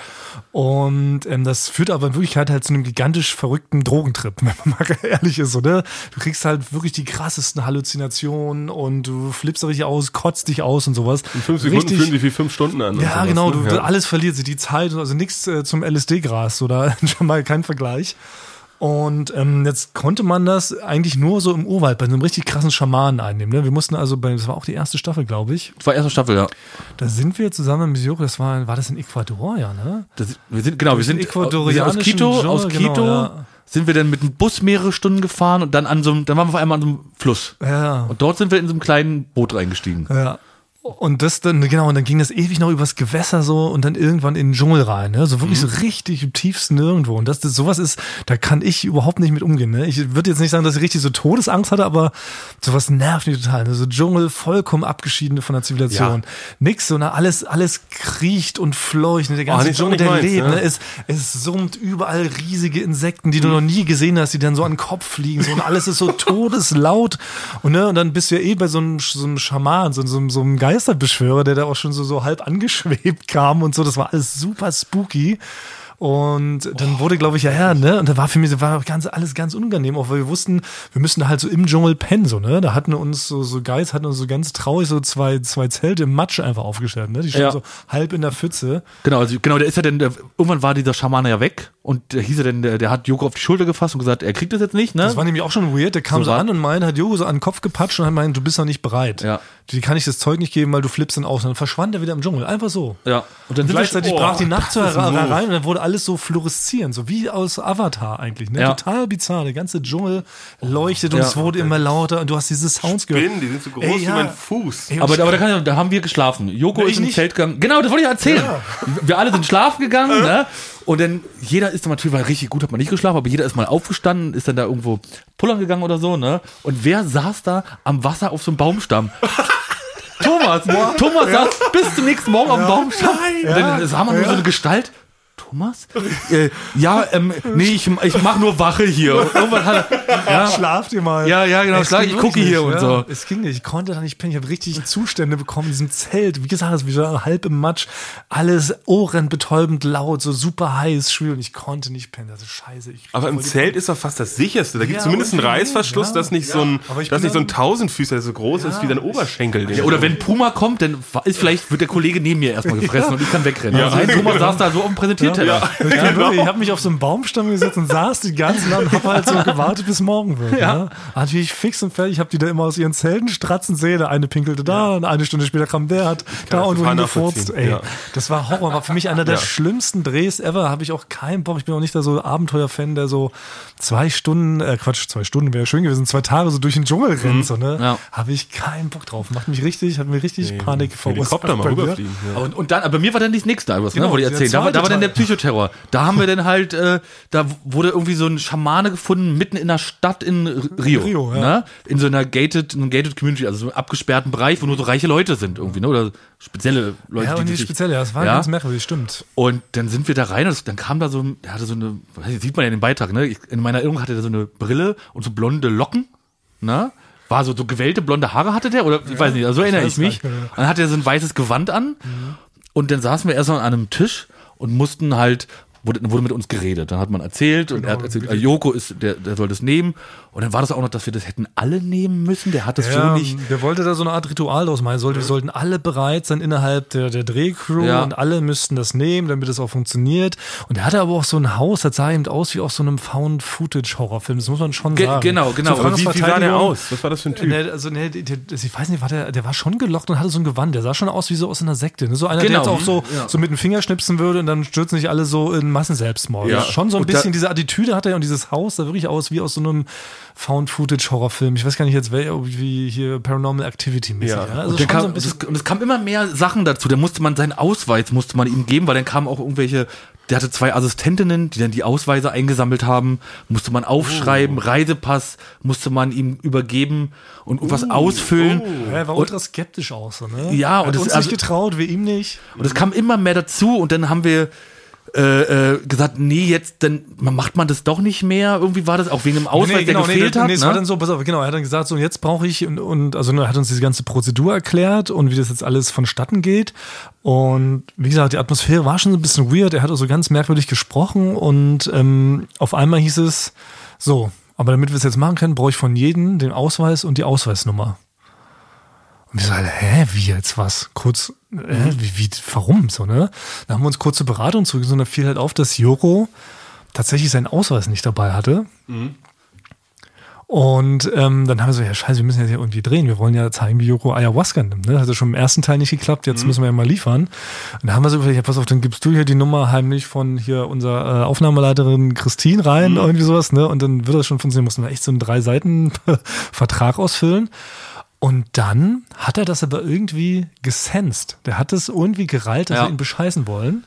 Und ähm, das führt aber in Wirklichkeit halt zu einem gigantisch verrückten Drogentrip, wenn man mal ehrlich ist, oder? Du kriegst halt wirklich die krassesten Halluzinationen und du flippst richtig aus, kotzt dich aus und sowas. In fünf Sekunden fühlen sich wie fünf Stunden an. Ja, sowas, genau, ne? du, Ja. alles verliert sich, die Zeit, also nichts äh, zum LSD-Gras oder schon mal kein Vergleich. Und ähm, jetzt konnte man das eigentlich nur so im Urwald bei so einem richtig krassen Schamanen einnehmen. Ne? Wir mussten also bei, das war auch die erste Staffel, glaube ich. Das war erste Staffel, ja. Da sind wir zusammen mit Joko, das war, war das in Ecuador, ja, ne? Das, wir sind, genau, wir sind, wir sind aus Quito, Dschungel, aus genau, Quito ja. sind wir dann mit dem Bus mehrere Stunden gefahren und dann an so einem, dann waren wir auf einmal an so einem Fluss. Ja. Und dort sind wir in so einem kleinen Boot reingestiegen. Ja. Und das dann, genau, und dann ging das ewig noch übers Gewässer so und dann irgendwann in den Dschungel rein, ne? So wirklich so richtig im tiefsten nirgendwo. Und das, das sowas ist, da kann ich überhaupt nicht mit umgehen, ne? Ich würde jetzt nicht sagen, dass ich richtig so Todesangst hatte, aber sowas nervt mich total. Ne? So Dschungel vollkommen abgeschieden von der Zivilisation. Nix, so, ne? Alles, alles kriecht und fleucht, ne? Der ganze auch Dschungel, der lebt, ne? ne? Es, es summt überall riesige Insekten, die du noch nie gesehen hast, die dann so an den Kopf fliegen, so und alles ist so todeslaut. Und, ne? und dann bist du ja eh bei so einem, so einem Schaman, so, so, so einem Geisterbeschwörer, der da auch schon so, so halb angeschwebt kam und so. Das war alles super spooky. Und dann wurde, glaube ich, ja, ja, ne? Und da war für mich, war ganz, alles ganz unangenehm, auch weil wir wussten, wir müssten halt so im Dschungel pennen, so, ne? Da hatten uns so, so Guys hatten uns so ganz traurig so zwei, zwei Zelte im Matsch einfach aufgestellt, ne? Die standen Ja. so halb in der Pfütze. Genau, also genau, der ist ja dann, der, irgendwann war dieser Schamane ja weg und der hieß er dann, der, der hat Joko auf die Schulter gefasst und gesagt, er kriegt das jetzt nicht, ne? Das war nämlich auch schon weird. Der kam So so, an und meinte, hat Jogo so an den Kopf gepatscht und hat meint, du bist noch nicht bereit. Ja. Die kann ich das Zeug nicht geben, weil du flippst dann aus. Und dann verschwand er wieder im Dschungel. Einfach so. ja. Und dann wir Gleichzeitig oh, brach die Nacht so herein rein und dann wurde alles so fluoreszierend, so wie aus Avatar eigentlich. Ne? Ja. Total bizarr. Der ganze Dschungel leuchtet und Ja. es wurde immer lauter und du hast diese Sounds gehört. Spinnen, die sind so groß Ey, wie ja. mein Fuß. Ey, Aber, und aber da, kann, ich- da haben wir geschlafen. Joko Nee, ist nicht. Zelt gegangen. Genau, das wollte ich erzählen. Wir alle sind schlafen gegangen, ne? Und dann, jeder ist dann natürlich, war richtig gut, hat man nicht geschlafen, aber jeder ist mal aufgestanden, ist dann da irgendwo pullern gegangen oder so, ne? Und wer saß da am Wasser auf so einem Baumstamm? Thomas! Thomas saß bis zum nächsten Morgen auf dem Baumstamm. Und dann sah man nur so eine Gestalt. Thomas? äh, ja, ähm, nee, ich, ich mach nur Wache hier. Irgendwann hat er, ja, Schlaft ihr mal. Ja, ja, genau, schlaf- ich gucke hier nicht, und so. Es ging nicht. Ich konnte da nicht pennen. Ich habe richtig Zustände bekommen in diesem Zelt. Wie gesagt, es war wieder halb im Matsch. Alles ohrenbetäubend laut, so super heiß, schwül. Und ich konnte nicht pennen. Das ist scheiße. Ich Aber im Zelt ist doch fast das sicherste. Da gibt es Ja, zumindest einen Reißverschluss, ja. dass nicht so ein, ich dass nicht so ein Tausendfüßer, der so groß ist wie dein Oberschenkel. Ja, oder wenn Puma kommt, dann ist vielleicht wird der Kollege neben mir erstmal gefressen und ich kann wegrennen. Ja. Nein, Thomas saß da so auf dem Präsentierteller. Ich, bin wirklich, ich habe mich auf so einen Baumstamm gesetzt und saß die ganze Nacht und habe halt so gewartet, bis morgen wird. Ja. Ne? Natürlich fix und fertig. Ich habe die da immer aus ihren Zelten stratzen sehen. Der eine pinkelte da und eine Stunde später kam der, hat da und wohin gefurzt. Ey, Ja. das war Horror. War für mich einer der Ja. schlimmsten Drehs ever. Habe ich auch keinen Bock. Ich bin auch nicht da so Abenteuer-Fan, der so zwei Stunden, äh, Quatsch, zwei Stunden wäre schön gewesen, zwei Tage so durch den Dschungel rennt. So, ne? Ja. Habe ich keinen Bock drauf. Macht mich richtig, hat mir richtig Panik verursacht. Helikopter mal mir. rüberfliegen. Ja. Und, und dann, aber mir war dann das nächste, was, Genau, ne, wo die der erzählen. Da war, da war dann der zweite Psychoterror. Da haben wir dann halt, äh, da wurde irgendwie so ein Schamane gefunden, mitten in der Stadt in Rio. Rio, ja. ne? In so einer gated, in gated Community, also so einem abgesperrten Bereich, wo nur so reiche Leute sind irgendwie, ne? Oder spezielle Leute, Ja, und die die spezielle, ja, das war Ja. ganz merkwürdig, stimmt. Und dann sind wir da rein und dann kam da so, der hatte so eine, weiß nicht, sieht man ja in dem Beitrag, ne? In meiner Erinnerung hatte der so eine Brille und so blonde Locken, ne? War so, so gewellte blonde Haare hatte der, oder ich weiß nicht, also so erinnere weiß ich mich. nicht. Und dann hatte er so ein weißes Gewand an und dann saßen wir erstmal an einem Tisch und mussten halt, wurde, wurde mit uns geredet. Dann hat man erzählt und er hat erzählt, äh, Joko ist, der, der soll das nehmen. Und dann war das auch noch, dass wir das hätten alle nehmen müssen. Der hat das Ja, so nicht. der wollte da so eine Art Ritual draus machen. Sollte, wir sollten alle bereit sein innerhalb der, der Drehcrew Ja. und alle müssten das nehmen, damit es auch funktioniert. Und er hatte aber auch so ein Haus, das sah eben aus wie aus so einem Found-Footage-Horrorfilm. Das muss man schon Ge- sagen. genau, genau. So wie, wie sah der aus? Was war das für ein Typ? Ne, also, ne, ich weiß nicht, war der, der war schon gelockt und hatte so ein Gewand. Der sah schon aus wie so aus einer Sekte. Ne? So einer, Genau. der jetzt auch so, Ja. so mit dem Finger schnipsen würde und dann stürzen sich alle so in Massenselbstmord. Ja. Schon so ein Und bisschen diese Attitüde hat er und dieses Haus sah wirklich aus wie aus so einem Found-Footage-Horrorfilm. Ich weiß gar nicht jetzt, wie hier Paranormal Activity-mäßig. Ja. Ja. Also Und, kam, so und, es, und es kam immer mehr Sachen dazu. Da musste man seinen Ausweis musste man ihm geben, weil dann kamen auch irgendwelche. Der hatte zwei Assistentinnen, die dann die Ausweise eingesammelt haben. Musste man aufschreiben, Reisepass musste man ihm übergeben und irgendwas ausfüllen. Ja, er war und, ultra skeptisch auch so, ne? Ja, und hat das- uns also- nicht getraut, wir ihm nicht. und es kam immer mehr dazu und dann haben wir äh, äh, gesagt, nee, jetzt dann macht man das doch nicht mehr. Irgendwie war das auch wegen dem Ausweis, der gefehlt nee, hat. Nee, es ne? war dann so, pass auf, genau, er hat dann gesagt, so jetzt brauche ich und, und also ne, er hat uns diese ganze Prozedur erklärt und wie das jetzt alles vonstatten geht. Und wie gesagt, die Atmosphäre war schon so ein bisschen weird. Er hat auch so ganz merkwürdig gesprochen und ähm, auf einmal hieß es so, aber damit wir es jetzt machen können, brauche ich von jedem den Ausweis und die Ausweisnummer. Und wir so, hä, wie jetzt was? Kurz, äh, wie, wie, warum so, ne? Da haben wir uns kurz zur Beratung zurückgezogen, da fiel halt auf, dass Joko tatsächlich seinen Ausweis nicht dabei hatte. Und ähm, dann haben wir so, ja scheiße, wir müssen jetzt ja irgendwie drehen. Wir wollen ja zeigen, wie Joko Ayahuasca nimmt. Ne? Hat ja schon im ersten Teil nicht geklappt, jetzt müssen wir ja mal liefern. Und da haben wir so überlegt, ja, pass auf, dann gibst du hier die Nummer heimlich von hier unserer äh, Aufnahmeleiterin Christine rein, irgendwie sowas, ne? Und dann wird das schon funktionieren. Mussten wir echt so einen drei Seiten Vertrag ausfüllen. Und dann hat er das aber irgendwie gesensed. Der hat es irgendwie gerallt, dass Ja. wir ihn bescheißen wollen.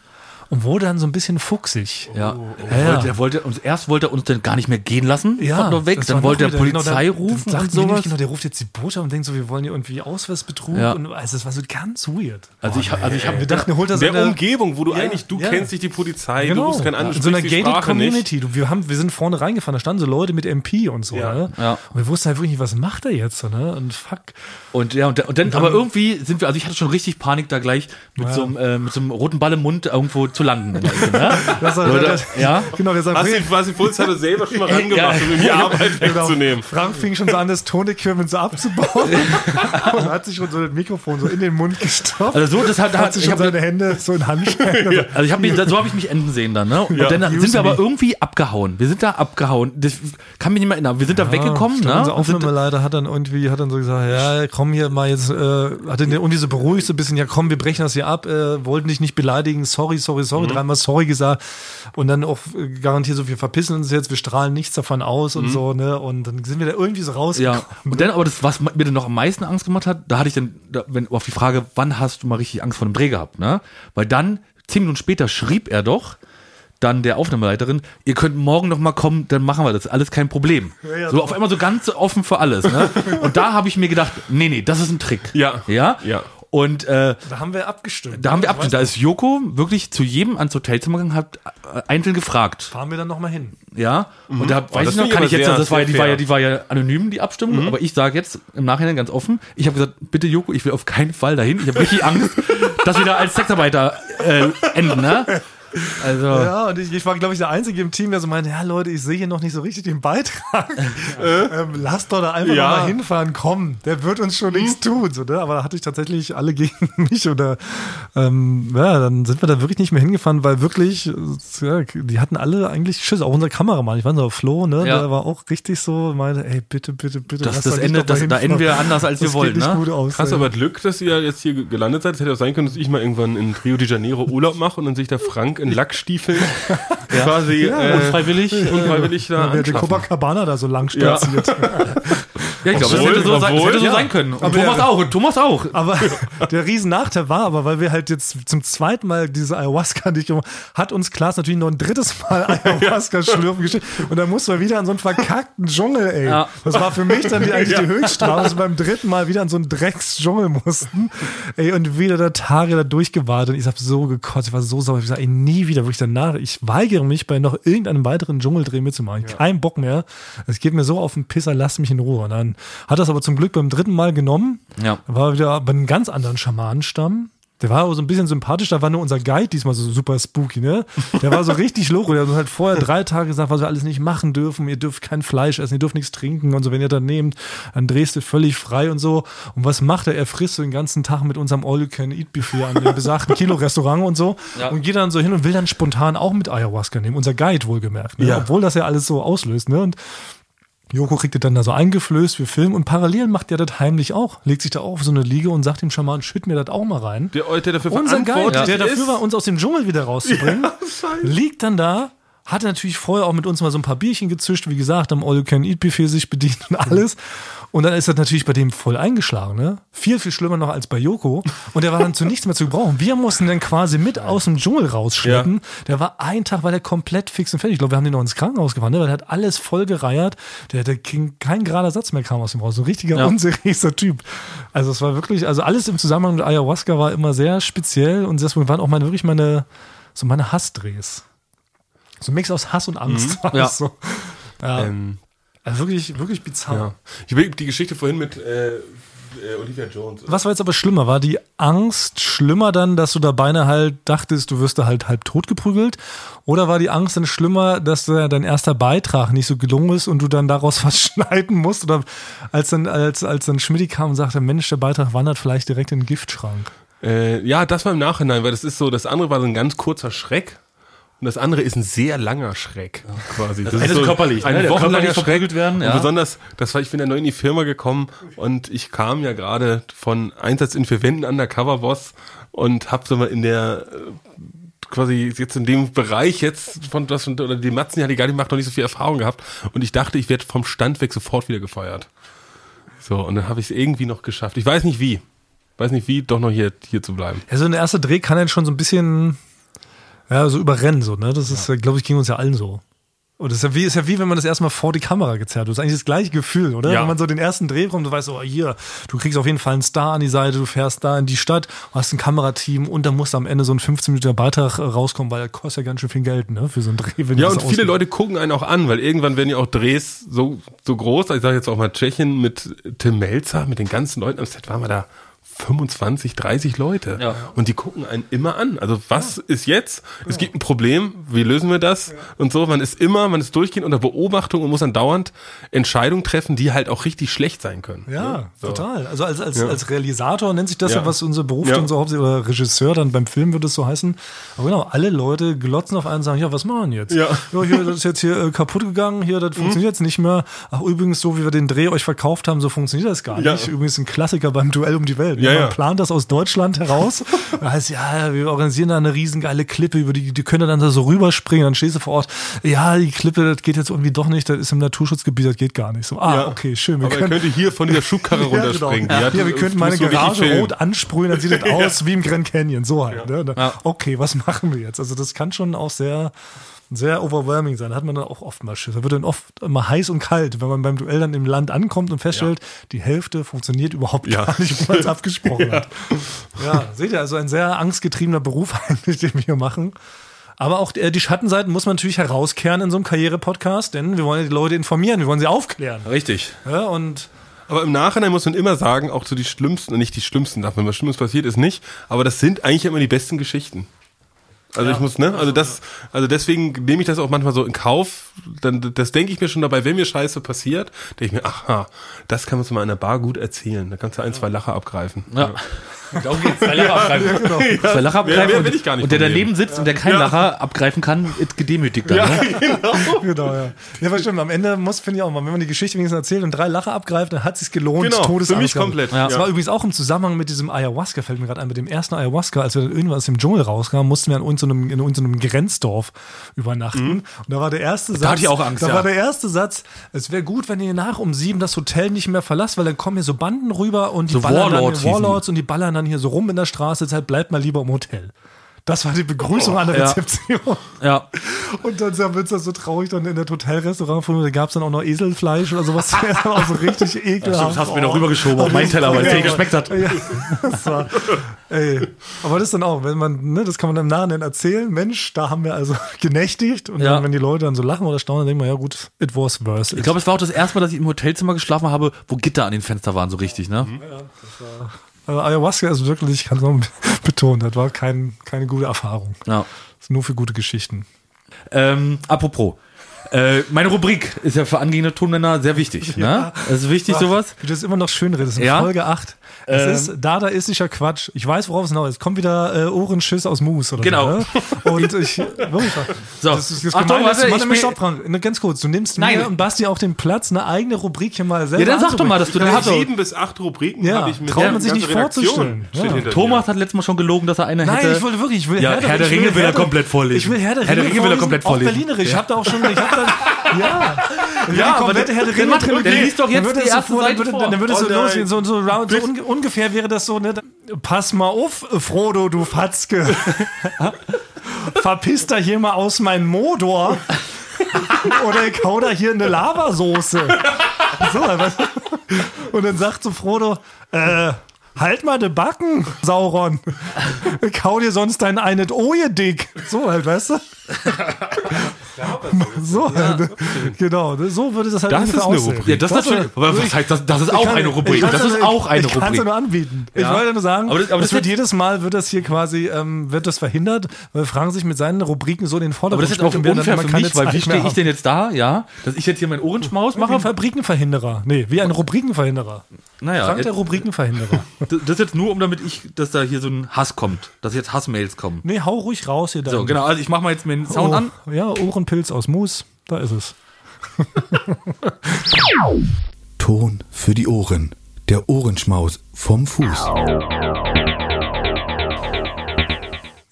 Und wurde dann so ein bisschen fuchsig. Ja, Ja, er, ja. wollte, er wollte uns erst wollte er uns dann gar nicht mehr gehen lassen, Ja, nur weg. Dann wollte er noch Polizei genau, rufen dann und sowas. Genau, der ruft jetzt die Bote und denkt so, wir wollen hier irgendwie Ausweisbetrug. Ja. Und also das war so ganz weird. Also ich, also ich habe Wir dachten, er holt das der in der- Umgebung, wo du Ja, eigentlich, du ja. kennst dich die Polizei, du Genau. rufst keinen an, du in so einer gated Sprache. Community. Du, wir, haben, wir sind vorne reingefahren, da standen so Leute mit MP und so. Ja. Ne? Ja. Und wir wussten halt wirklich nicht, was macht er jetzt? Ne? Und fuck. Und ja, und, dann- und dann, aber irgendwie sind wir, also ich hatte schon richtig Panik, da gleich mit, so, einem, äh, mit so einem roten Ball im Mund irgendwo zu landen. ne? Das war, das, ja? Genau, der sagt, Was nee, die, was die hat selber schon mal rangemacht, Ja. um ihm die Arbeit genau. wegzunehmen. Frank fing schon so an, das Tonequipment so abzubauen und hat sich schon so das Mikrofon so in den Mund gestopft. Also so, das hat, hat sich ich schon hab, seine Hände so in Handschellen. also ich habe mich, so habe ich mich enden sehen dann, ne? Und Ja. dann sind wir aber irgendwie abgehauen. Wir sind da abgehauen. Das kann mich nicht mehr erinnern. Wir sind da weggekommen, stimmt, ne? Unser Aufnahmeleiter hat dann irgendwie, hat dann so gesagt, ja, komm hier mal jetzt, äh, hat den irgendwie so beruhigt so ein bisschen, ja komm, wir brechen das hier ab, äh, wollten dich nicht beleidigen, sorry, sorry, sorry, Mhm. dreimal sorry gesagt und dann auch äh, garantiert so, wir verpissen uns jetzt, wir strahlen nichts davon aus und so, ne, und dann sind wir da irgendwie so. Mhm. ja. Und dann aber das, was mir dann noch am meisten Angst gemacht hat, da hatte ich dann, da, wenn, auf die Frage, wann hast du mal richtig Angst vor einem Dreh gehabt, ne? Weil dann, zehn Minuten später schrieb er doch, dann der Aufnahmeleiterin, ihr könnt morgen noch mal kommen, dann machen wir das, alles kein Problem. ja, so doch. auf einmal so ganz offen für alles. Ne? Und da habe ich mir gedacht, nee, nee, das ist ein Trick. Ja. Ja? Ja. Und äh, Da haben wir abgestimmt. da haben wir abgestimmt. Da weiß ist Joko wirklich zu jedem ans Hotelzimmer gegangen, hat äh, einzeln gefragt. Fahren wir dann nochmal hin. Ja, und da weiß das ich noch, kann ich jetzt, das war ja, die war ja, die war ja anonym, die Abstimmung, aber ich sage jetzt im Nachhinein ganz offen, ich habe gesagt, bitte Joko, ich will auf keinen Fall dahin. Ich habe richtig Angst, dass wir da als Sexarbeiter äh, enden, ne? Also, Ja, und ich, ich war, glaube ich, der Einzige im Team, der so meinte, ja Leute, ich sehe hier noch nicht so richtig den Beitrag. ähm, lass doch da einfach Ja. mal hinfahren, komm, der wird uns schon nichts tun. So, ne? Aber da hatte ich tatsächlich alle gegen mich oder ähm, ja, dann sind wir da wirklich nicht mehr hingefahren, weil wirklich, äh, ja, die hatten alle eigentlich Schiss, auch unser Kameramann, ich weiß noch, Flo, ne, Ja. der war auch richtig so, meinte, ey, bitte, bitte, bitte. Das- lass das nicht da das- da enden wir anders, als wir das wollen, Geht nicht ne? gut aus, Krass, ey. aber Glück, dass ihr jetzt hier gelandet seid. Es hätte auch sein können, dass ich mal irgendwann in Rio de Janeiro Urlaub mache und dann sich da Frank in Lackstiefeln quasi äh, unfreiwillig. unfreiwillig da Ja, wer der anschaffen. Copacabana da so lang spaziert. Ja, ich glaube, das hätte so, sein- das hätte so ja. sein können. Und Aber Thomas ja. auch, und Thomas auch. Aber der Riesennachteil war aber, weil wir halt jetzt zum zweiten Mal diese Ayahuasca nicht gemacht hat uns Klaas natürlich noch ein drittes Mal Ayahuasca schlürfen geschickt. Und dann mussten wir wieder an so einen verkackten Dschungel, ey. Ja. Das war für mich dann die, eigentlich die Höchststrafe, dass wir beim dritten Mal wieder an so einen Drecksdschungel mussten. Ey, und wieder da Tage da durchgewartet. Und ich hab so gekotzt, ich war so sauer. Ich gesagt, ey, nie wieder, wirklich danach. Ich weigere mich, bei noch irgendeinem weiteren Dschungeldreh mitzumachen. Kein Bock mehr. Es geht mir so auf den Pisser, lass mich in Ruhe. Dann hat das aber zum Glück beim dritten Mal genommen. Ja. War wieder bei einem ganz anderen Schamanenstamm. Der war aber so ein bisschen sympathisch, da war nur unser Guide diesmal so super spooky, ne? Der war so richtig loco, der hat halt vorher drei Tage gesagt, was wir alles nicht machen dürfen. Ihr dürft kein Fleisch essen, ihr dürft nichts trinken und so. Wenn ihr dann nehmt, dann drehst du völlig frei und so. Und was macht er? Er frisst so den ganzen Tag mit unserem All-You-Can-Eat-Buffet an dem besagten Kilo-Restaurant und so. Ja. Und geht dann so hin und will dann spontan auch mit Ayahuasca nehmen. Unser Guide wohlgemerkt, ne? Ja. Obwohl das ja alles so auslöst, ne? Und Joko kriegt das dann da so eingeflößt, wir filmen und parallel macht der das heimlich auch. Legt sich da auch auf so eine Liege und sagt dem Schaman, schütt mir das auch mal rein. Der, der dafür Unser Guide, verantwortlich der dafür war, uns aus dem Dschungel wieder rauszubringen, liegt dann da, hat natürlich vorher auch mit uns mal so ein paar Bierchen gezischt, wie gesagt, am All-You-Can-Eat-Buffet sich bedient und alles. Und dann ist das natürlich bei dem voll eingeschlagen, ne? Viel, viel schlimmer noch als bei Joko. Und der war dann zu nichts mehr zu gebrauchen. Wir mussten dann quasi mit aus dem Dschungel rausschleppen. Der war ein Tag, war der komplett fix und fertig. Ich glaube, wir haben den noch ins Krankenhaus gefahren, ne? weil der hat alles voll gereiert. Der, der ging, kein gerader Satz mehr kam aus dem raus. So ein richtiger Ja. unseriöser Typ. Also es war wirklich, also alles im Zusammenhang mit Ayahuasca war immer sehr speziell und deswegen waren auch meine, wirklich meine, so meine Hassdrehs. So ein Mix aus Hass und Angst. war Ja. das So. Ja, Ähm, also wirklich, wirklich bizarr. ja. Ich habe die Geschichte vorhin mit äh, äh, Olivia Jones. Was war jetzt aber schlimmer? War die Angst schlimmer dann, dass du da beinahe halt dachtest, du wirst da halt halb tot geprügelt? Oder war die Angst dann schlimmer, dass da dein erster Beitrag nicht so gelungen ist und du dann daraus was schneiden musst? Oder als dann, als, als dann Schmidti kam und sagte, Mensch, der Beitrag wandert vielleicht direkt in den Giftschrank. Äh, ja, das war im Nachhinein, weil das ist so, das andere war so ein ganz kurzer Schreck. Und das andere ist ein sehr langer Schreck, quasi. Das, eine ist körperlich, ein ne? Der wochenlanger verprügelt werden, ja. Und besonders, das war, ich bin ja neu in die Firma gekommen und ich kam ja gerade von Einsatz in vier Wänden Undercover-Boss und hab so mal in der, äh, quasi jetzt in dem Bereich jetzt von das oder die Matzen, die hatte ich gar nicht gemacht, noch nicht so viel Erfahrung gehabt und ich dachte, ich werde vom Stand weg sofort wieder gefeuert. So, und dann habe ich es irgendwie noch geschafft. Ich weiß nicht wie. Weiß nicht wie, doch noch hier, hier zu bleiben. Ja, so ein erster Dreh kann einen schon so ein bisschen, ja, so überrennen, so, ne? Das ist, ja. glaube ich, ging uns ja allen so. Und das ist ja wie, ist ja wie, wenn man das erstmal vor die Kamera gezerrt wird. Das ist eigentlich das gleiche Gefühl, oder? Ja. Wenn man so den ersten Dreh kommt, du weißt, oh, hier, du kriegst auf jeden Fall einen Star an die Seite, du fährst da in die Stadt, hast ein Kamerateam und dann muss am Ende so ein 15 Minuten Beitrag äh, rauskommen, weil das kostet ja ganz schön viel Geld, ne? Für so einen Dreh. Wenn Ja, und viele. Leute gucken einen auch an, weil irgendwann werden ja auch Drehs so, so groß. Ich sage jetzt auch mal Tschechien mit Tim Melzer, mit den ganzen Leuten am Set waren wir da 25, 30 Leute. Ja. Und die gucken einen immer an. Also was ist jetzt? Es gibt ein Problem, wie lösen wir das? Und so, man ist immer, man ist durchgehend unter Beobachtung und muss dann dauernd Entscheidungen treffen, die halt auch richtig schlecht sein können. Ja, Ne? So. total. Also als, als, Ja. als Realisator nennt sich das ja, Ja. was unser Beruf Ja. dann so hauptsächlich, oder Regisseur dann beim Film würde es so heißen. Aber genau, alle Leute glotzen auf einen und sagen, ja, was machen wir jetzt? Ja. hier, das ist jetzt hier äh, kaputt gegangen, hier, das funktioniert jetzt nicht mehr. Ach, übrigens, so wie wir den Dreh euch verkauft haben, so funktioniert das gar Ja. nicht. Übrigens ein Klassiker beim Duell um die Welt. Ja, Man ja. plant das aus Deutschland heraus. da heißt, ja, wir organisieren da eine riesengeile Klippe, über die, die können dann da so rüberspringen, dann stehst du vor Ort, ja, die Klippe, das geht jetzt irgendwie doch nicht, das ist im Naturschutzgebiet, das geht gar nicht. So, ah, Ja. okay, schön. Wir Aber er können, könnte hier von dieser Schubkarre runterspringen. Die ja, ja, wir könnten meine Garage rot ansprühen, dann sieht das aus wie im Grand Canyon. So halt. Ne? Ja. Okay, was machen wir jetzt? Also das kann schon auch sehr, sehr overwhelming sein. Da hat man dann auch oft mal Schiss. Da wird dann oft immer heiß und kalt, wenn man beim Duell dann im Land ankommt und feststellt, die Hälfte funktioniert überhaupt Ja. gar nicht, wie man es abgesprochen hat. Ja, seht ihr, also ein sehr angstgetriebener Beruf eigentlich, den wir hier machen. Aber auch äh, die Schattenseiten muss man natürlich herauskehren in so einem Karriere-Podcast, denn wir wollen ja die Leute informieren, wir wollen sie aufklären. Richtig. Ja, und Aber im Nachhinein muss man immer sagen, auch so die schlimmsten, nicht die schlimmsten Sachen, wenn was Schlimmes passiert ist, nicht. Aber das sind eigentlich immer die besten Geschichten. Also ich muss, ne? Also das, also deswegen nehme ich das auch manchmal so in Kauf. Dann, das denke ich mir schon dabei, wenn mir Scheiße passiert, denke ich mir, aha, das kann man so mal in der Bar gut erzählen. Da kannst du ein, zwei Lacher abgreifen. Ja. Darum geht's. Zwei Lacher abgreifen. Zwei Lacher abgreifen. Wer- wer und- will ich gar nicht und der daneben sitzt und der keinen Lacher abgreifen kann, ist gedemütigt dann. Ne? genau, ja. Ja, aber stimmt, am Ende muss, finde ich auch mal, wenn man die Geschichte wenigstens erzählt und drei Lacher abgreift, dann hat es sich gelohnt, Genau, Todesangst für mich gehabt. komplett, Das ja. war übrigens auch im Zusammenhang mit diesem Ayahuasca, fällt mir gerade ein, mit dem ersten Ayahuasca, als wir dann irgendwann aus dem Dschungel rauskamen, mussten wir in irgendeinem, in irgendeinem Grenzdorf übernachten. Und da war der erste Satz. Mhm. hatte ich auch Angst, Da ja. war der erste Satz, es wäre gut, wenn ihr nach um sieben das Hotel nicht mehr verlasst, weil dann kommen hier so Banden rüber und die So ballern Warlords dann. Warlords und die ballern dann hier so rum in der Straße, deshalb bleibt mal lieber im Hotel. Das war die Begrüßung an der ja. Rezeption. Ja. Und dann wird es dann so traurig, dann in der Hotelrestaurant, da gab es dann auch noch Eselfleisch oder sowas. Das war auch so richtig ekelhaft. Das hast du mir noch rübergeschoben auf meinen Teller, weil es dir geschmeckt hat. Ja, das war, ey. Aber das ist dann auch, wenn man, ne, das kann man im Nachhinein erzählen, Mensch, da haben wir also genächtigt. Und Ja. dann, wenn die Leute dann so lachen oder staunen, dann denkt man, ja gut, it was it. Ich glaube, es war auch das erste Mal, dass ich im Hotelzimmer geschlafen habe, wo Gitter an den Fenstern waren, so richtig, ne? Also Ayahuasca ist wirklich, ich kann es noch betonen, das war kein, keine gute Erfahrung. Ja. Das ist nur für gute Geschichten. Ähm, apropos. Äh, meine Rubrik ist ja für angehende Tonmänner sehr wichtig. Ne? Es ist wichtig, sowas. Wie du das immer noch schön redest. In Ja? Folge 8. Es Ähm. ist dadaistischer Quatsch. Ich weiß, worauf es hinaus ist. Kommt wieder äh, Ohrenschiss aus Mus oder Genau. so. Ne? Und ich. Wirklich, So. das ist jetzt Achtung, gemein, warte, du- ich stopp, Frank. Ne, Ganz kurz. Du nimmst Nein. mir und Basti auch den Platz, eine eigene Rubrik hier mal selber Ja, dann sag doch mal, dass du dann hast. Sieben bis acht Rubriken Ja, habe ich mit traut der man sich nicht Redaktion vorzustellen. Ja. Thomas hat letztes Mal schon gelogen, dass er eine Nein, hätte. ich wollte wirklich, ich will Ja, Herr der ich Ringe will er Herr der- komplett vorlesen. Ich will Herr der Herr der Ringe, Ringe will er vorlesen, komplett Auch vorlesen. Berlinerisch. Ich habe da auch schon, ich habe dann, ja. Ja, aber komplette der- Herr der der Ringe der liest doch jetzt Dann würde die es so erste Seite dann würde es so Oh nein. losgehen, so, so, round, so ungefähr wäre das so, ne, pass mal auf, Frodo, du Fatzke. Verpiss da hier mal aus meinem Modor. Oder ich hau da hier eine Lavasoße. So? Und dann sagt so Frodo, äh, halt mal de Backen, Sauron. Ich hau dir sonst dein eine Oje dick. So halt, weißt du? so halt. Genau, so würde das halt Das ist eine aussehen. Rubrik. Ja, das, das, aber was heißt das? Das ist Ich auch kann- eine ich Rubrik. Das ist ja- auch eine Ich kann es Rubrik. nur anbieten. Ich Ja. wollte nur sagen, Aber das- aber das wird ist- jedes Mal wird das hier quasi, ähm, wird das verhindert, weil Frank sich mit seinen Rubriken so in den Aber Vordergrund das ist auch stellt unfair für mich, weil wie stehe ich denn jetzt da, ja? Dass ich jetzt hier meinen Ohrenschmaus Wie ein mache? Fabrikenverhinderer. Nee, wie ein Rubrikenverhinderer. Naja, Frank der Rubrikenverhinderer. das ist jetzt nur, um damit ich, dass da hier so ein Hass kommt. Dass jetzt Hassmails kommen. Nee, hau ruhig raus hier. So, genau. Also ich mache mal jetzt meinen Sound oh, an. Ja, Ohrenpilz aus Mus. Da ist es. Ton für die Ohren. Der Ohrenschmaus vom Fuß.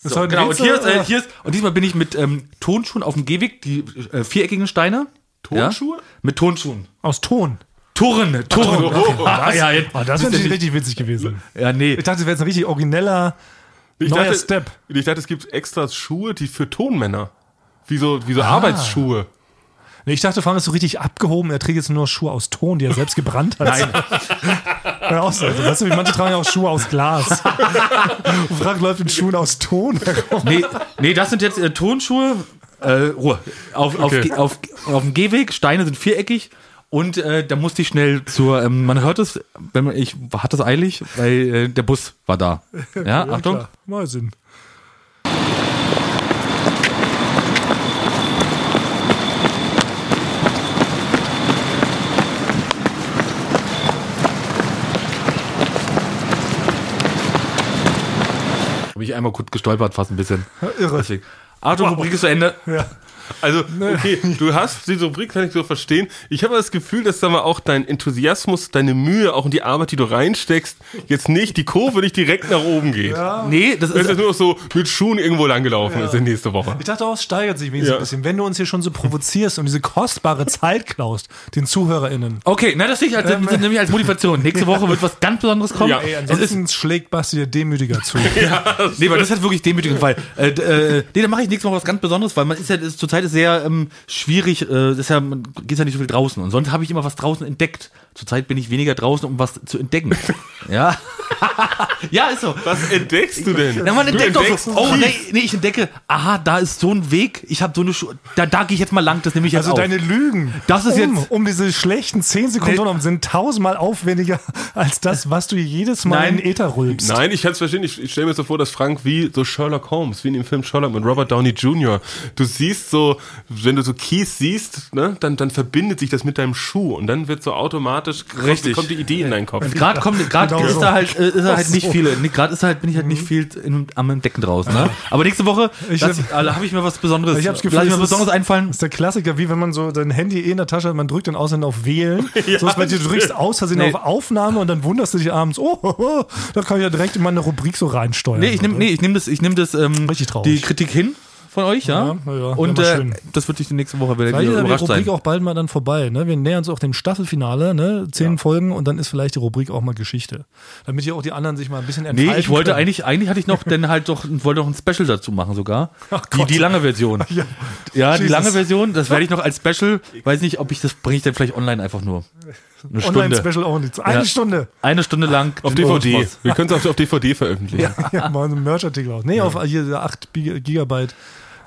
So, genau, und hier ist, äh, hier ist, und diesmal bin ich mit ähm, Tonschuhen auf dem Gehweg, die äh, viereckigen Steine. Tonschuhe? Ja? Mit Tonschuhen. Aus Ton. Turren, Turren. ah, ja, jetzt, Oh, das wäre natürlich richtig witzig gewesen. ja, nee. Ich dachte, das wäre jetzt ein richtig origineller Ich neuer dachte, Step. Ich dachte, es gibt extra Schuhe, die für Tonmänner. Wie so, wie so Ah. Arbeitsschuhe. Nee, ich dachte, Frank ist so richtig abgehoben. Er trägt jetzt nur Schuhe aus Ton, die er selbst gebrannt hat. Nein. Auf, also, weißt du, wie manche tragen ja auch Schuhe aus Glas. Und Frank läuft in Schuhen aus Ton herum. Nee, nee, das sind jetzt äh, Tonschuhe. Äh, Ruhe. Auf, Okay. auf, auf, auf dem Gehweg, Steine sind viereckig. Und äh, da musste ich schnell zur, ähm, man hört es, wenn man, ich hatte es eilig, weil äh, der Bus war da. Ja, Achtung. Klar, mal Sinn. Habe ich einmal kurz gestolpert, fast ein bisschen. Irre. Deswegen. Achtung, Rubrik ist zu Ende. Ja. Also, okay, du hast diese Rubrik, kann ich so verstehen. Ich habe das Gefühl, dass da mal auch dein Enthusiasmus, deine Mühe, auch in die Arbeit, die du reinsteckst, jetzt nicht, die Kurve nicht direkt nach oben geht. Nee, das ist. jetzt nur noch so mit Schuhen irgendwo langgelaufen ist in nächste Woche. Ich dachte auch, es steigert sich wenigstens Ja. ein bisschen. Wenn du uns hier schon so provozierst und diese kostbare Zeit klaust, den ZuhörerInnen. Okay, na, das sehe ich als, Ähm, das nämlich als Motivation. Nächste Woche wird was ganz Besonderes kommen. Ja. Ey, es ist, ansonsten schlägt Basti dir demütiger zu. nee, weil das halt wirklich demütigend, weil, äh, äh, nee, dann mache ich nächste Woche was ganz Besonderes, weil man ist ja ist zurzeit Zeit ist sehr ähm, schwierig, äh, ist ja, geht ja nicht so viel draußen. Und sonst habe ich immer was draußen entdeckt. Zurzeit bin ich weniger draußen, um was zu entdecken. ja. ja, ist so. Was entdeckst du denn? Ja, man Du entdeckt doch so, oh, nee, nee, ich entdecke, aha, da ist so ein Weg, ich habe so eine Schuhe, da, da gehe ich jetzt mal lang, das nehme ich jetzt Also auf. deine Lügen Das ist um, jetzt- um diese schlechten 10 Sekunden um sind tausendmal aufwendiger als das, was du jedes Mal Nein. in den Äther rülpst. Nein, ich kann es verstehen. Ich, ich stelle mir so vor, dass Frank wie so Sherlock Holmes, wie in dem Film Sherlock mit Robert Downey Jr. Du siehst so, wenn du so Keys siehst, ne, dann, dann verbindet sich das mit deinem Schuh und dann wird so automatisch Richtig. kommt die Idee in deinen Kopf. Gerade kommt, gerade Genau ist so. da halt, äh, ist da halt nicht so. viele. Gerade ist halt, bin ich halt nicht viel in, am Entdecken draußen. Ne? Aber nächste Woche hab- habe ich mir was Besonderes. Ich hab's Gefühl, mir was Besonderes einfallen. Das ist der Klassiker, wie wenn man so dein Handy eh in der Tasche hat, man drückt dann außerdem auf Wählen. so ist bei dir, du drückst aus Versehen Nee. auf Aufnahme und dann wunderst du dich abends, oh, oh, oh da kann ich ja direkt in meine Rubrik so reinsteuern. Nee, ich nehme nee, ich nehm das, ich nehm das ähm, Richtig traurig. die Kritik hin von euch, ja. Ja, ja, Und äh, das wird sich die nächste Woche wieder Vielleicht ist ja die überrascht Rubrik sein. auch bald mal dann vorbei. Ne? Wir nähern uns auch dem Staffelfinale, ne? zehn Folgen und dann ist vielleicht die Rubrik auch mal Geschichte. Damit ja auch die anderen sich mal ein bisschen entfalten Nee, ich wollte können. eigentlich, eigentlich hatte ich noch, denn halt doch, wollte noch ein Special dazu machen sogar. die, Gott. die lange Version. Ja. Ja, die lange Version, das werde ich noch als Special, weiß nicht, ob ich das bringe ich dann vielleicht online einfach nur. Eine Stunde. Online-Special auch nicht. Eine Ja. Stunde. Eine Stunde lang. Auf DVD. Wir können es auf, auf DVD veröffentlichen. Ja, mal so ein Merch-Artikel aus. Nee, auf hier 8 Gigabyte.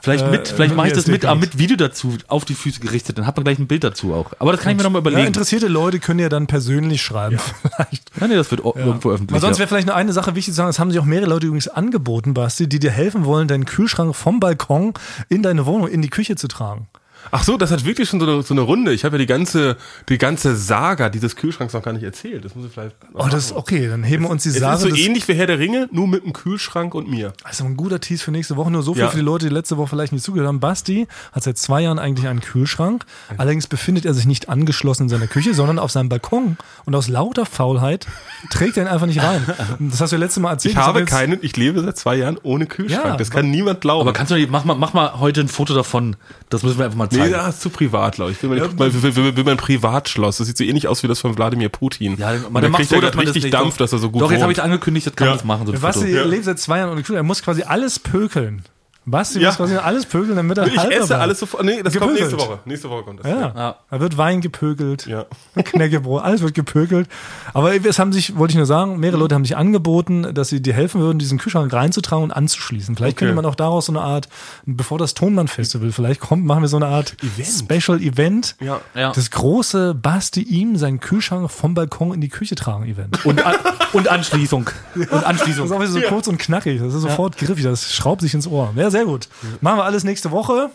Vielleicht Äh, mit, vielleicht äh, mache ich das mit, aber mit Video dazu, auf die Füße gerichtet, dann hat man gleich ein Bild dazu auch. Aber das kann ich mir nochmal Ja, überlegen. interessierte Leute können ja dann persönlich schreiben. Vielleicht. Ja, nee, das wird o- irgendwo Weil öffentlich. sonst ja. wäre vielleicht noch eine Sache wichtig zu sagen, das haben sich auch mehrere Leute übrigens angeboten, Basti, die dir helfen wollen, deinen Kühlschrank vom Balkon in deine Wohnung, in die Küche zu tragen. Ach so, das hat wirklich schon so eine, so eine Runde. Ich habe ja die ganze, die ganze Saga dieses Kühlschranks noch gar nicht erzählt. Das muss ich vielleicht. Oh, das ist okay, dann heben wir uns die Es Sache. ist so das- ähnlich wie Herr der Ringe, nur mit einem Kühlschrank und mir. Also ein guter Tease für nächste Woche. Nur so viel Ja. für die Leute, die letzte Woche vielleicht nicht zugehört haben. Basti hat seit zwei Jahren eigentlich einen Kühlschrank. Allerdings befindet er sich nicht angeschlossen in seiner Küche, sondern auf seinem Balkon. Und aus lauter Faulheit trägt er ihn einfach nicht rein. Das hast du ja letztes Mal erzählt. Ich Das habe jetzt- keinen, ich lebe seit zwei Jahren ohne Kühlschrank. Ja, das kann niemand glauben. aber kannst du nicht, mach mal, mach mal heute ein Foto davon. Das müssen wir einfach mal Nee, zeigen. das ist zu privat, glaube ich. Will mein, mein, will, will, will mein Privatschloss. Das sieht so ähnlich aus wie das von Wladimir Putin. Ja, und man dann macht kriegt so, dass man das richtig nicht Dampf, dass er so gut Doch, jetzt habe ich angekündigt, das kann Ja. man das machen, so Basti Foto. lebt seit zwei Jahren Kühlschrank. Er muss quasi alles pökeln. Basti Ja. muss quasi alles pökeln, damit er Ich haltbar esse bleibt. alles sofort. Nee, das kommt Gepökelt. nächste Woche. Nächste Woche kommt das. Ja. Ja. Da wird Wein gepökelt. Ja. Knäckebrot, alles wird gepökelt. Aber es haben sich, wollte ich nur sagen, mehrere Leute haben sich angeboten, dass sie dir helfen würden, diesen Kühlschrank reinzutragen und anzuschließen. Vielleicht Okay. könnte man auch daraus so eine Art, bevor das Tonmann-Festival vielleicht kommt, machen wir so eine Art Special Event. Ja. Ja. Das große Basti ihm seinen Kühlschrank vom Balkon in die Küche tragen Event. Und, an, und Anschließung. Und Das Anschließung. ist auch wieder so kurz und knackig. Das ist sofort griffig. Das schraubt sich ins Ohr. Ja, sehr gut. Machen wir alles nächste Woche.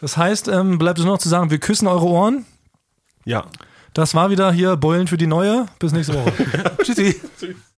Das heißt, ähm, bleibt es nur noch zu sagen, wir küssen eure Ohren. Ja. Das war wieder hier Beulen für die Neue. Bis nächste Woche. Tschüssi.